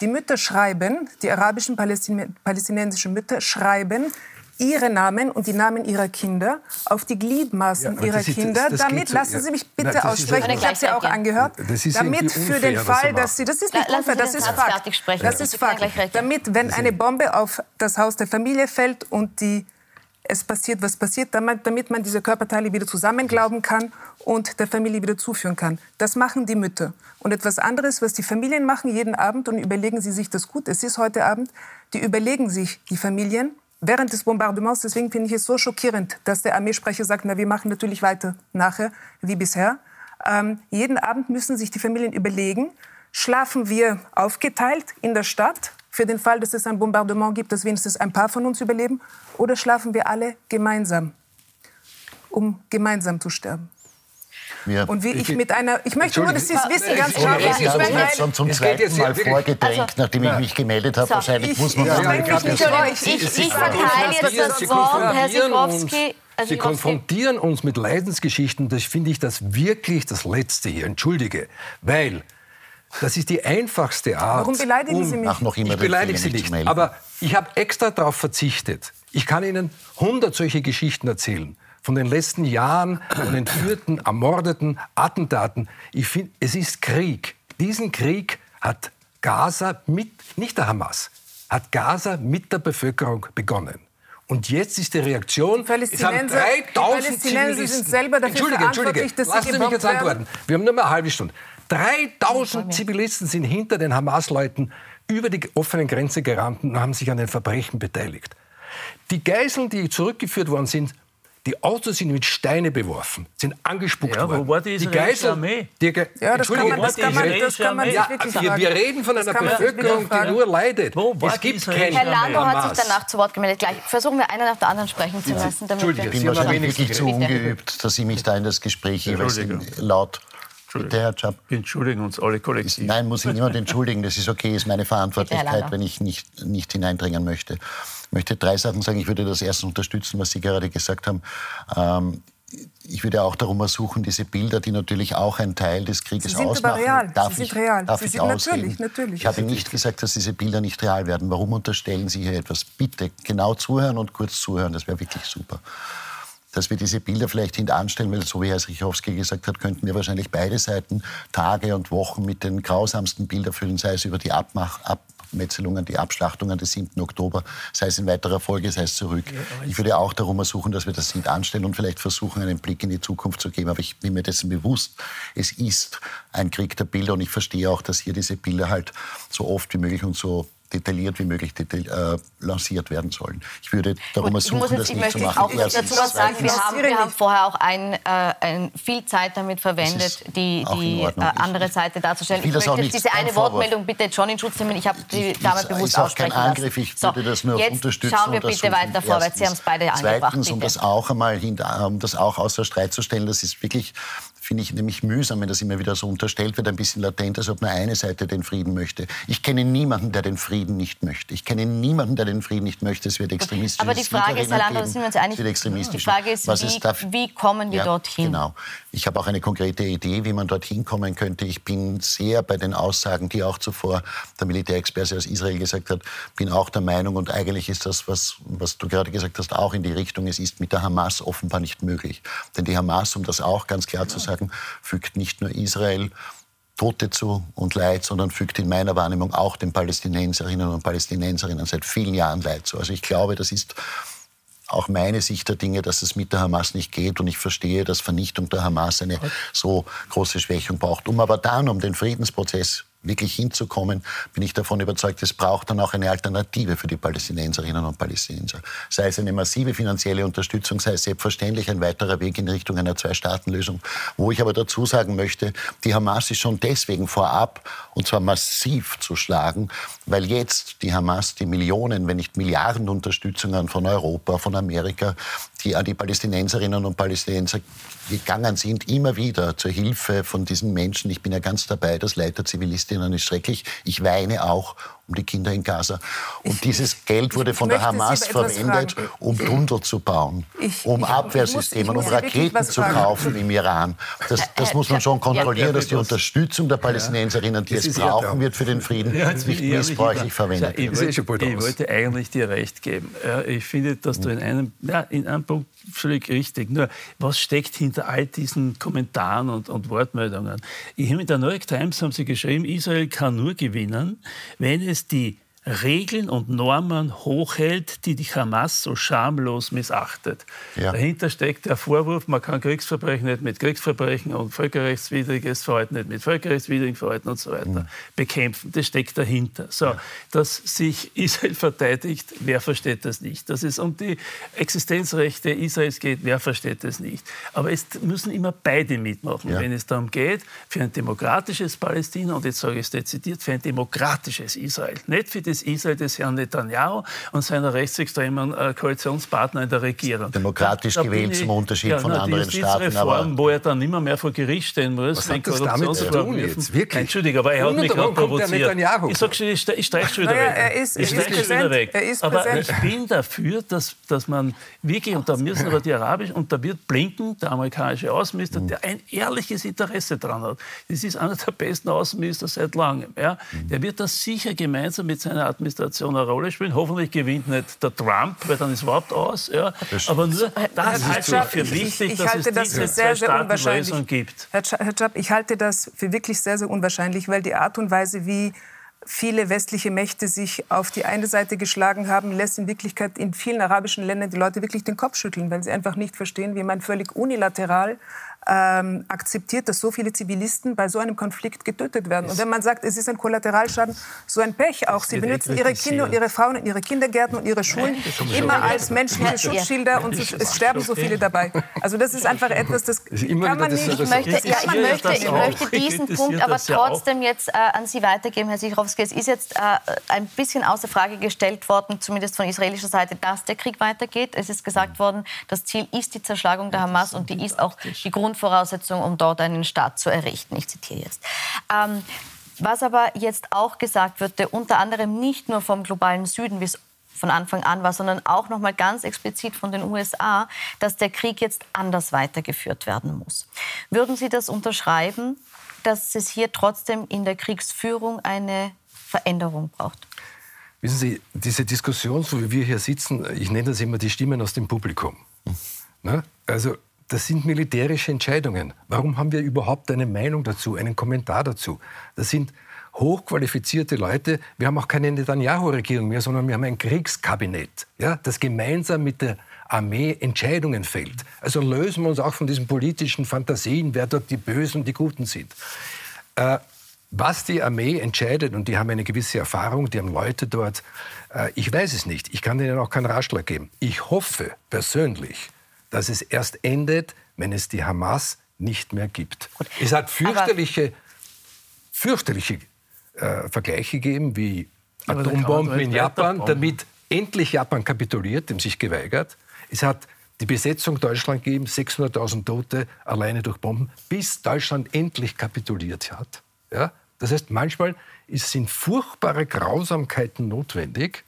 Die Mütter schreiben, die arabischen palästinensischen Mütter schreiben ihre Namen und die Namen ihrer Kinder auf die Gliedmaßen ja, ihrer ist, Kinder. Das, das damit, so, lassen Sie mich bitte Nein, aussprechen, ich habe Sie auch angehört. damit für den Fall, dass Sie, das ist nicht unfair, das ist Fakt. Das ist Fakt. Damit, wenn eine Bombe auf das Haus der Familie fällt und die es passiert, was passiert, damit man diese Körperteile wieder zusammenglauben kann und der Familie wieder zuführen kann. Das machen die Mütter. Und etwas anderes, was die Familien machen jeden Abend, und überlegen Sie sich das gut, es ist heute Abend, die überlegen sich, die Familien, während des Bombardements, deswegen finde ich es so schockierend, dass der Armeesprecher sagt, na, wir machen natürlich weiter nachher, wie bisher. Ähm, jeden Abend müssen sich die Familien überlegen, schlafen wir aufgeteilt in der Stadt, für den Fall, dass es ein Bombardement gibt, dass wenigstens ein paar von uns überleben? Oder schlafen wir alle gemeinsam, um gemeinsam zu sterben? Ja. Und wie ich mit einer, ich möchte nur, dass Sie es wissen, ganz klar. Ich, ich habe jetzt schon zum zweiten Mal vorgedrängt, also, nachdem ich mich gemeldet habe. So, Wahrscheinlich ich, muss man ja, ich, ich, ich verteile jetzt das Wort, Herr Sikorski. Sie konfrontieren uns mit Leidensgeschichten. Das finde ich das wirklich das Letzte hier. Entschuldige. Weil das ist die einfachste Art. Warum beleidigen um, Sie mich? Ach, noch immer ich beleidige Sie nicht. Aber ich habe extra darauf verzichtet. Ich kann Ihnen hundert solche Geschichten erzählen. Von den letzten Jahren, von entführten, ermordeten, Attentaten. Ich finde, es ist Krieg. Diesen Krieg hat Gaza mit, nicht der Hamas, hat Gaza mit der Bevölkerung begonnen. Und jetzt ist die Reaktion, es haben 3000 Zivilisten... sind selber dafür Entschuldige, Entschuldige, dass lassen Sie mich jetzt antworten. Wir haben nur mal eine halbe Stunde. 3000 Zivilisten sind hinter den Hamas-Leuten über die offenen Grenze gerannt und haben sich an den Verbrechen beteiligt. Die Geiseln, die zurückgeführt worden sind, die Autos sind mit Steine beworfen, sind angespuckt ja, worden. Wo war die, die Geiseln, die Ge ja, das kann man, das kann man, das kann man ja, wirklich wir, wir reden von einer Bevölkerung, die nur leidet. Wo war es gibt keine Herr Lando hat sich danach zu Wort gemeldet. Gleich versuchen wir einen nach der anderen sprechen zu lassen. Entschuldigung, ich bin wahrscheinlich wirklich zu ungeübt, dass Sie mich da in das Gespräch jeweils laut Bitte, Herr. Wir entschuldigen uns alle kollektiv. Nein, muss ich niemand entschuldigen. Das ist okay, ist meine Verantwortlichkeit, wenn ich nicht, nicht hineindringen möchte. Ich möchte drei Sachen sagen. Ich würde das erst unterstützen, was Sie gerade gesagt haben. Ähm, ich würde auch darum ersuchen, diese Bilder, die natürlich auch ein Teil des Krieges Sie sind ausmachen. Aber real. Darf Sie ich, sind real. Darf Sie ich sind natürlich, natürlich. Ich habe nicht gesagt, dass diese Bilder nicht real werden. Warum unterstellen Sie hier etwas? Bitte genau zuhören und kurz zuhören. Das wäre wirklich super dass wir diese Bilder vielleicht hintanstellen, weil so wie Herr Richowski gesagt hat, könnten wir wahrscheinlich beide Seiten Tage und Wochen mit den grausamsten Bildern füllen, sei es über die Abmach, Abmetzelungen, die Abschlachtungen des 7. Oktober, sei es in weiterer Folge, sei es zurück. Ich würde auch darum ersuchen, dass wir das hintanstellen und vielleicht versuchen, einen Blick in die Zukunft zu geben. Aber ich bin mir dessen bewusst, es ist ein Krieg der Bilder und ich verstehe auch, dass hier diese Bilder halt so oft wie möglich und so detailliert wie möglich detail, äh, lanciert werden sollen. Ich würde darum ersuchen, das nicht zu machen. Auch dazu was sagen. Wir haben, wir haben vorher auch ein, äh, ein, viel Zeit damit verwendet, die, die äh, andere Seite darzustellen. Ich, ich möchte jetzt diese eine Wortmeldung bitte schon in Schutz nehmen. Ich habe die Dame bewusst aussprechen kein Angriff. Ich würde das nur jetzt unterstützen. Schauen wir bitte weiter vorwärts. Sie haben es beide angebracht. Zweitens, um das auch einmal um das auch außer Streit zu stellen, das ist wirklich finde ich nämlich mühsam, wenn das immer wieder so unterstellt wird, ein bisschen latent, als ob nur eine Seite den Frieden möchte. Ich kenne niemanden, der den Frieden nicht möchte. Ich kenne niemanden, der den Frieden nicht möchte. Es wird extremistische Aber die Frage ist, Herr Landau, sind wir uns einig, die Frage ist, wie, ist wie, kommen wir ja, dorthin? Genau. Ich habe auch eine konkrete Idee, wie man dorthin kommen könnte. Ich bin sehr bei den Aussagen, die auch zuvor der Militärexperte aus Israel gesagt hat, bin auch der Meinung, und eigentlich ist das, was, was du gerade gesagt hast, auch in die Richtung, es ist mit der Hamas offenbar nicht möglich. Denn die Hamas, um das auch ganz klar zu sagen, fügt nicht nur Israel Tote zu und Leid, sondern fügt in meiner Wahrnehmung auch den Palästinenserinnen und Palästinenserinnen seit vielen Jahren Leid zu. Also ich glaube, das ist auch meine Sicht der Dinge, dass es mit der Hamas nicht geht. Und ich verstehe, dass Vernichtung der Hamas eine so große Schwächung braucht. Um aber dann, um den Friedensprozess wirklich hinzukommen, bin ich davon überzeugt, es braucht dann auch eine Alternative für die Palästinenserinnen und Palästinenser. Sei es eine massive finanzielle Unterstützung, sei es selbstverständlich ein weiterer Weg in Richtung einer Zwei-Staaten-Lösung. Wo ich aber dazu sagen möchte, die Hamas ist schon deswegen vorab, und zwar massiv zu schlagen, weil jetzt die Hamas die Millionen, wenn nicht Milliarden Unterstützungen von Europa, von Amerika, die an die Palästinenserinnen und Palästinenser gegangen sind, immer wieder zur Hilfe von diesen Menschen. Ich bin ja ganz dabei, das Leid der Zivilistinnen ist schrecklich. Ich weine auch um die Kinder in Gaza. Und ich, dieses Geld wurde von der Hamas verwendet, fragen. um Tunnel zu bauen, ich, um Abwehrsysteme, um Raketen zu kaufen im Iran. Das, das muss man schon kontrollieren, dass die Unterstützung der Palästinenserinnen, die es brauchen wird für den Frieden, nicht missbräuchlich verwendet wird. Ich, ich wollte eigentlich dir recht geben. Ich finde, dass du in einem, ja, in einem Punkt völlig richtig. Nur, was steckt hinter all diesen Kommentaren und, und Wortmeldungen? In der New York Times haben sie geschrieben, Israel kann nur gewinnen, wenn es die Regeln und Normen hochhält, die die Hamas so schamlos missachtet. Ja. Dahinter steckt der Vorwurf, man kann Kriegsverbrechen nicht mit Kriegsverbrechen und völkerrechtswidriges Verhalten nicht mit völkerrechtswidrigen Verhalten und so weiter mhm. bekämpfen. Das steckt dahinter. So, ja. Dass sich Israel (laughs) verteidigt, wer versteht das nicht? Dass es um die Existenzrechte Israels geht, wer versteht das nicht? Aber es müssen immer beide mitmachen, ja. wenn es darum geht, für ein demokratisches Palästina, und jetzt sage ich es dezidiert, für ein demokratisches Israel. Nicht für die das Israel des Herrn Netanyahu und seiner rechtsextremen äh, Koalitionspartner in der Regierung. Demokratisch da, da gewählt zum Unterschied ja, von na, anderen Staaten. Aber wo er dann nicht mehr vor Gericht stehen muss. Was hat das damit zu tun jetzt? Wirklich? Entschuldige, aber er hat mich gerade provoziert. Ich sage schon, ich, ich streiche schon wieder naja, weg. Er ist, ich streiche schon wieder weg. aber präsent. ich bin dafür, dass, dass man wirklich, und da müssen aber die Arabischen, und da wird Blinken, der amerikanische Außenminister, mhm. der ein ehrliches Interesse daran hat. Das ist einer der besten Außenminister seit langem. Ja? Mhm. Der wird das sicher gemeinsam mit seiner Administration eine Rolle spielen. Hoffentlich gewinnt nicht der Trump, weil dann ist es überhaupt aus. Ja. Aber nur das halte ich für wichtig, ich, ich dass es das diese sehr, sehr unwahrscheinlich gibt. Herr Chab, ich halte das für wirklich sehr, sehr unwahrscheinlich, weil die Art und Weise, wie viele westliche Mächte sich auf die eine Seite geschlagen haben, lässt in Wirklichkeit in vielen arabischen Ländern die Leute wirklich den Kopf schütteln, weil sie einfach nicht verstehen, wie man völlig unilateral ähm, akzeptiert, dass so viele Zivilisten bei so einem Konflikt getötet werden. Und wenn man sagt, es ist ein Kollateralschaden, so ein Pech auch. Sie benutzen ihre Kinder und ihre Frauen und ihre Kindergärten und ihre Schulen immer als menschliche Schutzschilder und es sterben so viele dabei. Also das ist einfach etwas, das kann man nicht. Ich möchte, ja, ich möchte, ich möchte diesen Punkt aber trotzdem jetzt äh, an Sie weitergeben, Herr Sichrowski. Es ist jetzt äh, ein bisschen außer Frage gestellt worden, zumindest von israelischer Seite, dass der Krieg weitergeht. Es ist gesagt worden, das Ziel ist die Zerschlagung der Hamas und die ist auch die Grund Grundvoraussetzung, um dort einen Staat zu errichten. Ich zitiere jetzt. Ähm, was aber jetzt auch gesagt wird, unter anderem nicht nur vom globalen Süden, wie es von Anfang an war, sondern auch noch mal ganz explizit von den USA, dass der Krieg jetzt anders weitergeführt werden muss. Würden Sie das unterschreiben, dass es hier trotzdem in der Kriegsführung eine Veränderung braucht? Wissen Sie, diese Diskussion, so wie wir hier sitzen, ich nenne das immer die Stimmen aus dem Publikum. Ne? Also das sind militärische Entscheidungen. Warum haben wir überhaupt eine Meinung dazu, einen Kommentar dazu? Das sind hochqualifizierte Leute. Wir haben auch keine Netanyahu-Regierung mehr, sondern wir haben ein Kriegskabinett, ja, das gemeinsam mit der Armee Entscheidungen fällt. Also lösen wir uns auch von diesen politischen Fantasien, wer dort die Bösen und die Guten sind. Äh, was die Armee entscheidet, und die haben eine gewisse Erfahrung, die haben Leute dort, äh, ich weiß es nicht. Ich kann ihnen auch keinen Ratschlag geben. Ich hoffe persönlich, dass es erst endet, wenn es die Hamas nicht mehr gibt. Es hat fürchterliche, fürchterliche äh, Vergleiche gegeben, wie Atombomben in Japan, damit endlich Japan kapituliert, dem sich geweigert. Es hat die Besetzung Deutschland gegeben, 600.000 Tote alleine durch Bomben, bis Deutschland endlich kapituliert hat. Ja? Das heißt, manchmal sind furchtbare Grausamkeiten notwendig,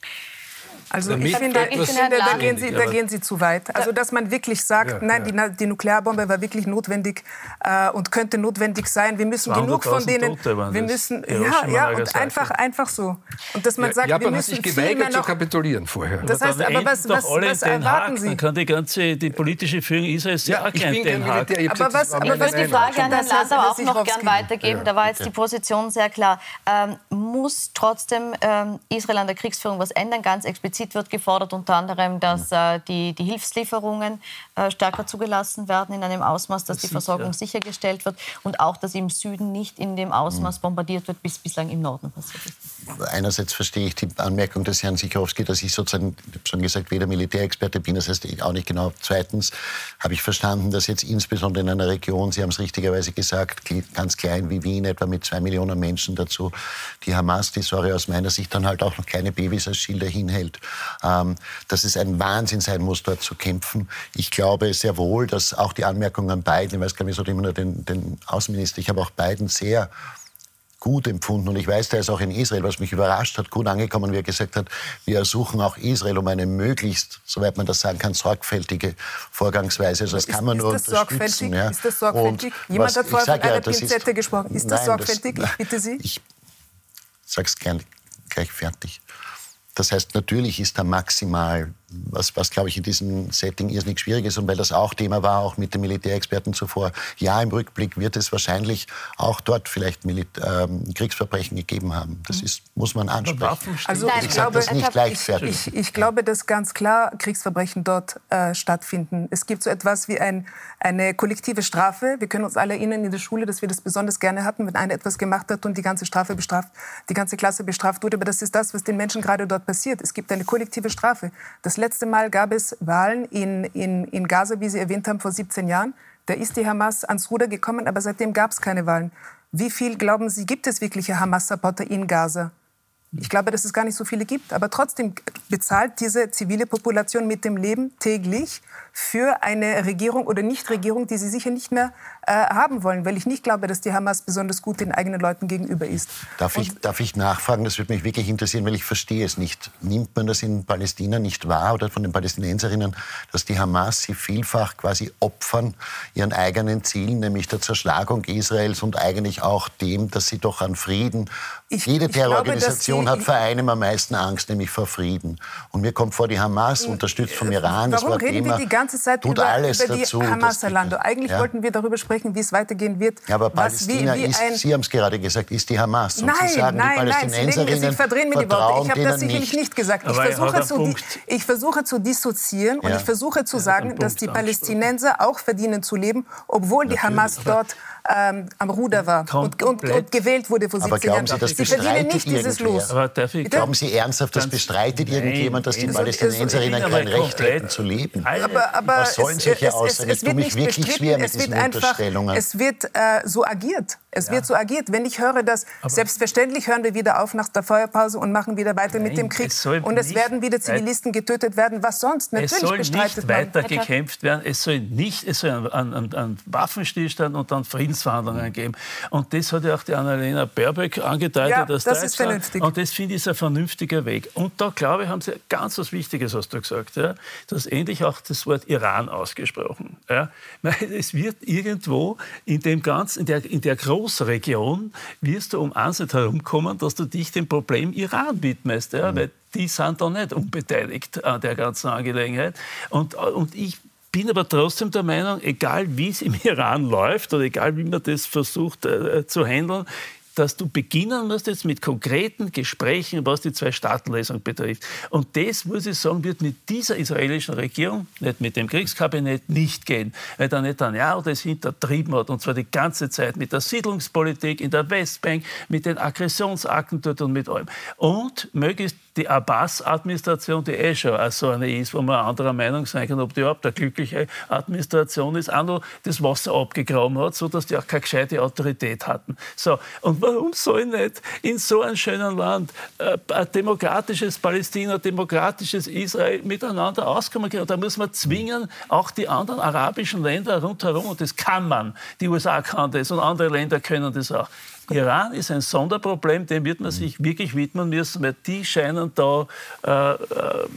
Also ich finde, ich finde da, gehen Sie, da gehen Sie zu weit. Also dass man wirklich sagt, ja, nein, ja. Die, die, Nuklearbombe war wirklich notwendig äh, und könnte notwendig sein. Wir müssen genug von denen. Wir müssen ja, ja und einfach, einfach so. Und dass man sagt, Japan wir müssen hat sich geweigert zu kapitulieren vorher. Das heißt, aber was, was, was erwarten Sie? Dann kann die ganze die politische Führung Israels ja, auch ich bin Den Haag. Aber was, aber ich würde die Frage an Herrn Landau auch noch gern weitergeben. Da war jetzt die Position sehr klar. Ähm, muss trotzdem ähm, Israel an der Kriegsführung was ändern? Ganz explizit wird gefordert unter anderem, dass äh, die, die Hilfslieferungen äh, stärker zugelassen werden in einem Ausmaß, dass die Versorgung sichergestellt wird und auch, dass im Süden nicht in dem Ausmaß bombardiert wird, wie es bislang im Norden passiert ist. Einerseits verstehe ich die Anmerkung des Herrn Sikorowski, dass ich sozusagen, ich habe schon gesagt, weder Militärexperte bin, das heißt auch nicht genau. Zweitens habe ich verstanden, dass jetzt insbesondere in einer Region, Sie haben es richtigerweise gesagt, ganz klein wie Wien, etwa mit zwei Millionen Menschen dazu, die Hamas, die sorry aus meiner Sicht dann halt auch noch kleine Babys als Schilder hinhält, ähm, dass es ein Wahnsinn sein muss, dort zu kämpfen. Ich glaube sehr wohl, dass auch die Anmerkung an Biden, ich weiß gar nicht, ich immer nur den, den Außenminister, ich habe auch Biden sehr gut empfunden. Und ich weiß, der ist auch in Israel, was mich überrascht hat, gut angekommen, wie er gesagt hat, wir ersuchen auch Israel um eine möglichst, soweit man das sagen kann, sorgfältige Vorgangsweise. Also das ist, kann man nur das unterstützen. Ja. Ist das sorgfältig? Und Jemand was, hat vorher von einer ja, Pinzette ist, gesprochen. Ist das nein, sorgfältig? Das, ich bitte Sie. Ich sage es gleich fertig. Das heißt, natürlich ist da maximal, was, was glaube ich in diesem Setting irrsinnig schwierig ist und weil das auch Thema war, auch mit den Militärexperten zuvor. Ja, im Rückblick wird es wahrscheinlich auch dort vielleicht Milit ähm, Kriegsverbrechen gegeben haben. Das ist, muss man ansprechen. Also Nein, ich, glaube, das nicht leichtfertig. Ich, ich, ich, glaube, dass ganz klar Kriegsverbrechen dort äh, stattfinden. Es gibt so etwas wie ein, eine kollektive Strafe. Wir können uns alle erinnern in der Schule, dass wir das besonders gerne hatten, wenn einer etwas gemacht hat und die ganze Strafe bestraft, die ganze Klasse bestraft wurde. Aber das ist das, was den Menschen gerade dort passiert. Es gibt eine kollektive Strafe. Das letzte Mal gab es Wahlen in, in, in Gaza, wie Sie erwähnt haben, vor 17 Jahren. Da ist die Hamas ans Ruder gekommen, aber seitdem gab es keine Wahlen. Wie viel, glauben Sie, gibt es wirkliche Hamas-Supporter in Gaza? Ich glaube, dass es gar nicht so viele gibt. Aber trotzdem bezahlt diese zivile Population mit dem Leben täglich für eine Regierung oder Nichtregierung, die sie sicher nicht mehr äh, haben wollen, weil ich nicht glaube, dass die Hamas besonders gut den eigenen Leuten gegenüber ist. Darf, ich, darf ich nachfragen? Das würde mich wirklich interessieren, weil ich verstehe es nicht. Nimmt man das in Palästina nicht wahr oder von den Palästinenserinnen, dass die Hamas sie vielfach quasi opfern ihren eigenen Zielen, nämlich der Zerschlagung Israels und eigentlich auch dem, dass sie doch an Frieden. Ich, Jede Terrororganisation hat vor einem am meisten Angst, nämlich vor Frieden. Und mir kommt vor, die Hamas, unterstützt vom Iran, Warum das war reden Thema, die ganze Zeit tut über, alles über die dazu, Hamas, Lando? Eigentlich ja? wollten wir darüber sprechen, wie es weitergehen wird. Ja, aber Palästina was, wie, wie ist, ein... Sie haben es gerade gesagt, ist die Hamas. Und nein, Sie sagen, nein, die Palästinenserinnen nein, Sie verdrehen mir die Worte. Ich habe das sicherlich nicht, nicht gesagt. Ich versuche, zu, ich versuche zu dissoziieren ja. und ich versuche zu sagen, dass die Palästinenser auch verdienen zu leben, obwohl die Hamas dort ähm, am Ruder war und, und, und, gewählt wurde vor 17 Aber glauben Sie, das Sie verdienen nicht dieses Los. Aber glauben Sie ernsthaft, das bestreitet irgendjemand, dass die Palästinenserinnen kein Recht hätten zu leben? Aber, aber Was sollen solche Aussagen? Es, es, es, es tue mich wirklich schwer mit diesen einfach, Unterstellungen. Es wird äh, so agiert. Es ja. wird so agiert. Wenn ich höre, dass aber selbstverständlich hören wir wieder auf nach der Feuerpause und machen wieder weiter Nein, mit dem Krieg. und es werden wieder Zivilisten getötet werden. Was sonst? Natürlich es soll nicht weiter gekämpft werden. Es soll nicht es soll einen, einen, einen Waffenstillstand und dann Friedensverhandlungen geben. Und das hat ja auch die Annalena Baerbock angedeutet. Ja, das Deutschland. ist vernünftig. Und das finde ich ein vernünftiger Weg. Und da, glaube ich, haben Sie ganz was Wichtiges, hast du gesagt. Ja? dass endlich auch das Wort Iran ausgesprochen. Ja? Es wird irgendwo in, dem ganzen, in, der, in der großen Großregion wirst du um eins nicht herumkommen, dass du dich dem Problem Iran widmest. Ja? Mhm. Weil die sind da nicht unbeteiligt an der ganzen Angelegenheit. Und, und ich bin aber trotzdem der Meinung, egal wie es im (laughs) Iran läuft oder egal wie man das versucht äh, zu handeln, dass du beginnen musst jetzt mit konkreten Gesprächen, was die Zwei-Staaten-Lösung betrifft. Und das, muss ich sagen, wird mit dieser israelischen Regierung, nicht mit dem Kriegskabinett, nicht gehen. Weil der Netanyahu das hintertrieben hat, und zwar die ganze Zeit mit der Siedlungspolitik in der Westbank, mit den Aggressionsakten dort und mit allem. Und möglichst die Abbas-Administration, die eh schon so eine ist, wo man anderer Meinung sein kann, ob die überhaupt eine glückliche Administration ist, auch noch das Wasser abgegraben hat, sodass die auch keine gescheite Autorität hatten. So, und warum soll nicht in so einem schönen Land äh, ein demokratisches Palästina, demokratisches Israel miteinander auskommen können? Da muss man zwingen, auch die anderen arabischen Länder rundherum, und das kann man. Die USA kann das und andere Länder können das auch. Iran ist ein Sonderproblem, dem wird man sich wirklich widmen müssen, weil die scheinen da äh, äh,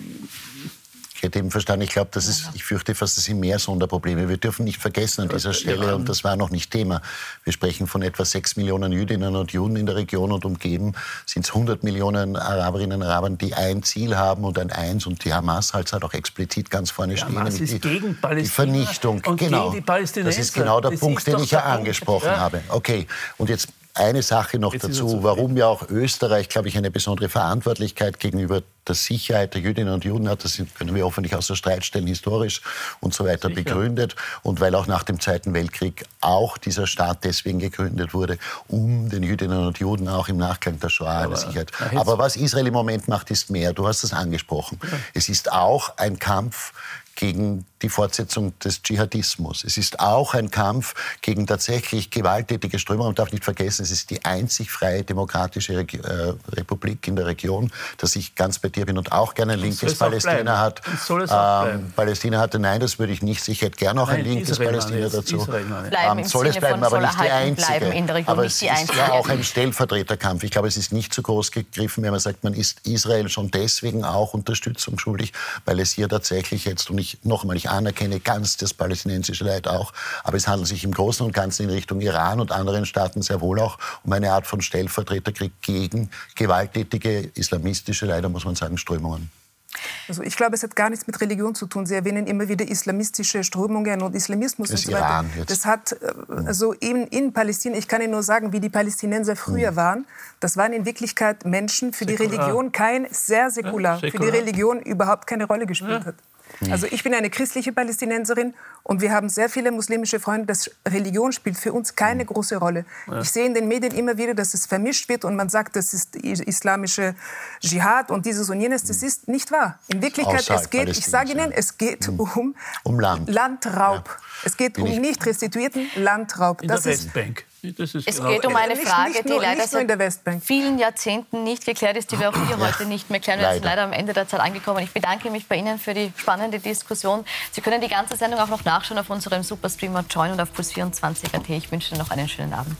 ich hätte eben verstanden, ich glaube, das ist, ich fürchte fast, das sind mehr Sonderprobleme. Wir dürfen nicht vergessen an dieser Stelle, und das war noch nicht Thema, wir sprechen von etwa sechs Millionen Jüdinnen und Juden in der Region und umgeben sind es 100 Millionen Araberinnen und Araber, die ein Ziel haben und ein Eins und die Hamas halt, halt auch explizit ganz vorne die stehen. Hamas ist die, gegen die Vernichtung, und genau. Gegen die Palästinenser. das ist genau der das Punkt, den ich ja angesprochen ja. habe. Okay, und jetzt eine Sache noch Jetzt dazu, warum ja auch Österreich, glaube ich, eine besondere Verantwortlichkeit gegenüber der Sicherheit der Jüdinnen und Juden hat. Das können wir hoffentlich außer Streit stellen, historisch und so weiter Sicher. begründet. Und weil auch nach dem Zweiten Weltkrieg auch dieser Staat deswegen gegründet wurde, um den Jüdinnen und Juden auch im Nachgang der Shoah eine Sicherheit. Aber was Israel im Moment macht, ist mehr. Du hast es angesprochen. Es ist auch ein Kampf gegen die Fortsetzung des Dschihadismus. Es ist auch ein Kampf gegen tatsächlich gewalttätige Strömungen. Man darf nicht vergessen, es ist die einzig freie demokratische Reg äh, Republik in der Region, dass ich ganz bei dir bin und auch gerne ein linkes auch Palästina hat. Und soll es auch bleiben. Palästina hatte, nein, das würde ich nicht. Ich hätte gerne auch ein Nein, linkes Israel Palästina jetzt. dazu. Bleiben im soll es bleiben, aber nicht die einzige. bleiben in der Region, aber es die ist einzige. ja auch ein Stellvertreterkampf. Ich glaube, es ist nicht zu groß gegriffen, wenn man sagt, man ist Israel schon deswegen auch Unterstützung schuldig, weil es hier tatsächlich jetzt, und ich nochmal, ich anerkenne ganz das palästinensische Leid auch, aber es handelt sich im Großen und Ganzen in Richtung Iran und anderen Staaten sehr wohl auch um eine Art von Stellvertreterkrieg gegen gewalttätige islamistische, leider muss man sagen, Strömungen. Also ich glaube, es hat gar nichts mit Religion zu tun. Sie erwähnen immer wieder islamistische Strömungen und Islamismus Das und so weiter. Iran jetzt. Das hat äh, also in, in Palästina, ich kann Ihnen nur sagen, wie die Palästinenser früher waren. Das waren in Wirklichkeit Menschen, für die Säkular. Religion kein, sehr säkular, Ja, für die säkular. Religion überhaupt keine Rolle gespielt hat. Also ich bin eine christliche Palästinenserin und wir haben sehr viele muslimische Freunde. Das Religion spielt für uns keine große Rolle. Ich sehe in den Medien immer wieder, dass es vermischt wird und man sagt, das ist is- islamische Dschihad und dieses und jenes. Das ist nicht wahr. In Wirklichkeit, Außerhalb es geht, ich sage Ihnen, es geht um, Um Land. Landraub. Es geht Bin um ich- nicht restituierten Landraub. In der Das ist Westbank. Das ist Es geht um eine Nicht- Frage, nicht die leider nicht nur in der seit vielen Jahrzehnten nicht geklärt ist, die wir auch hier heute nicht mehr klären. Wir sind Leider. leider am Ende der Zeit angekommen. Ich bedanke mich bei Ihnen für die spannende Diskussion. Sie können die ganze Sendung auch noch nachschauen auf unserem Superstreamer Join und auf Puls24.at. Ich wünsche Ihnen noch einen schönen Abend.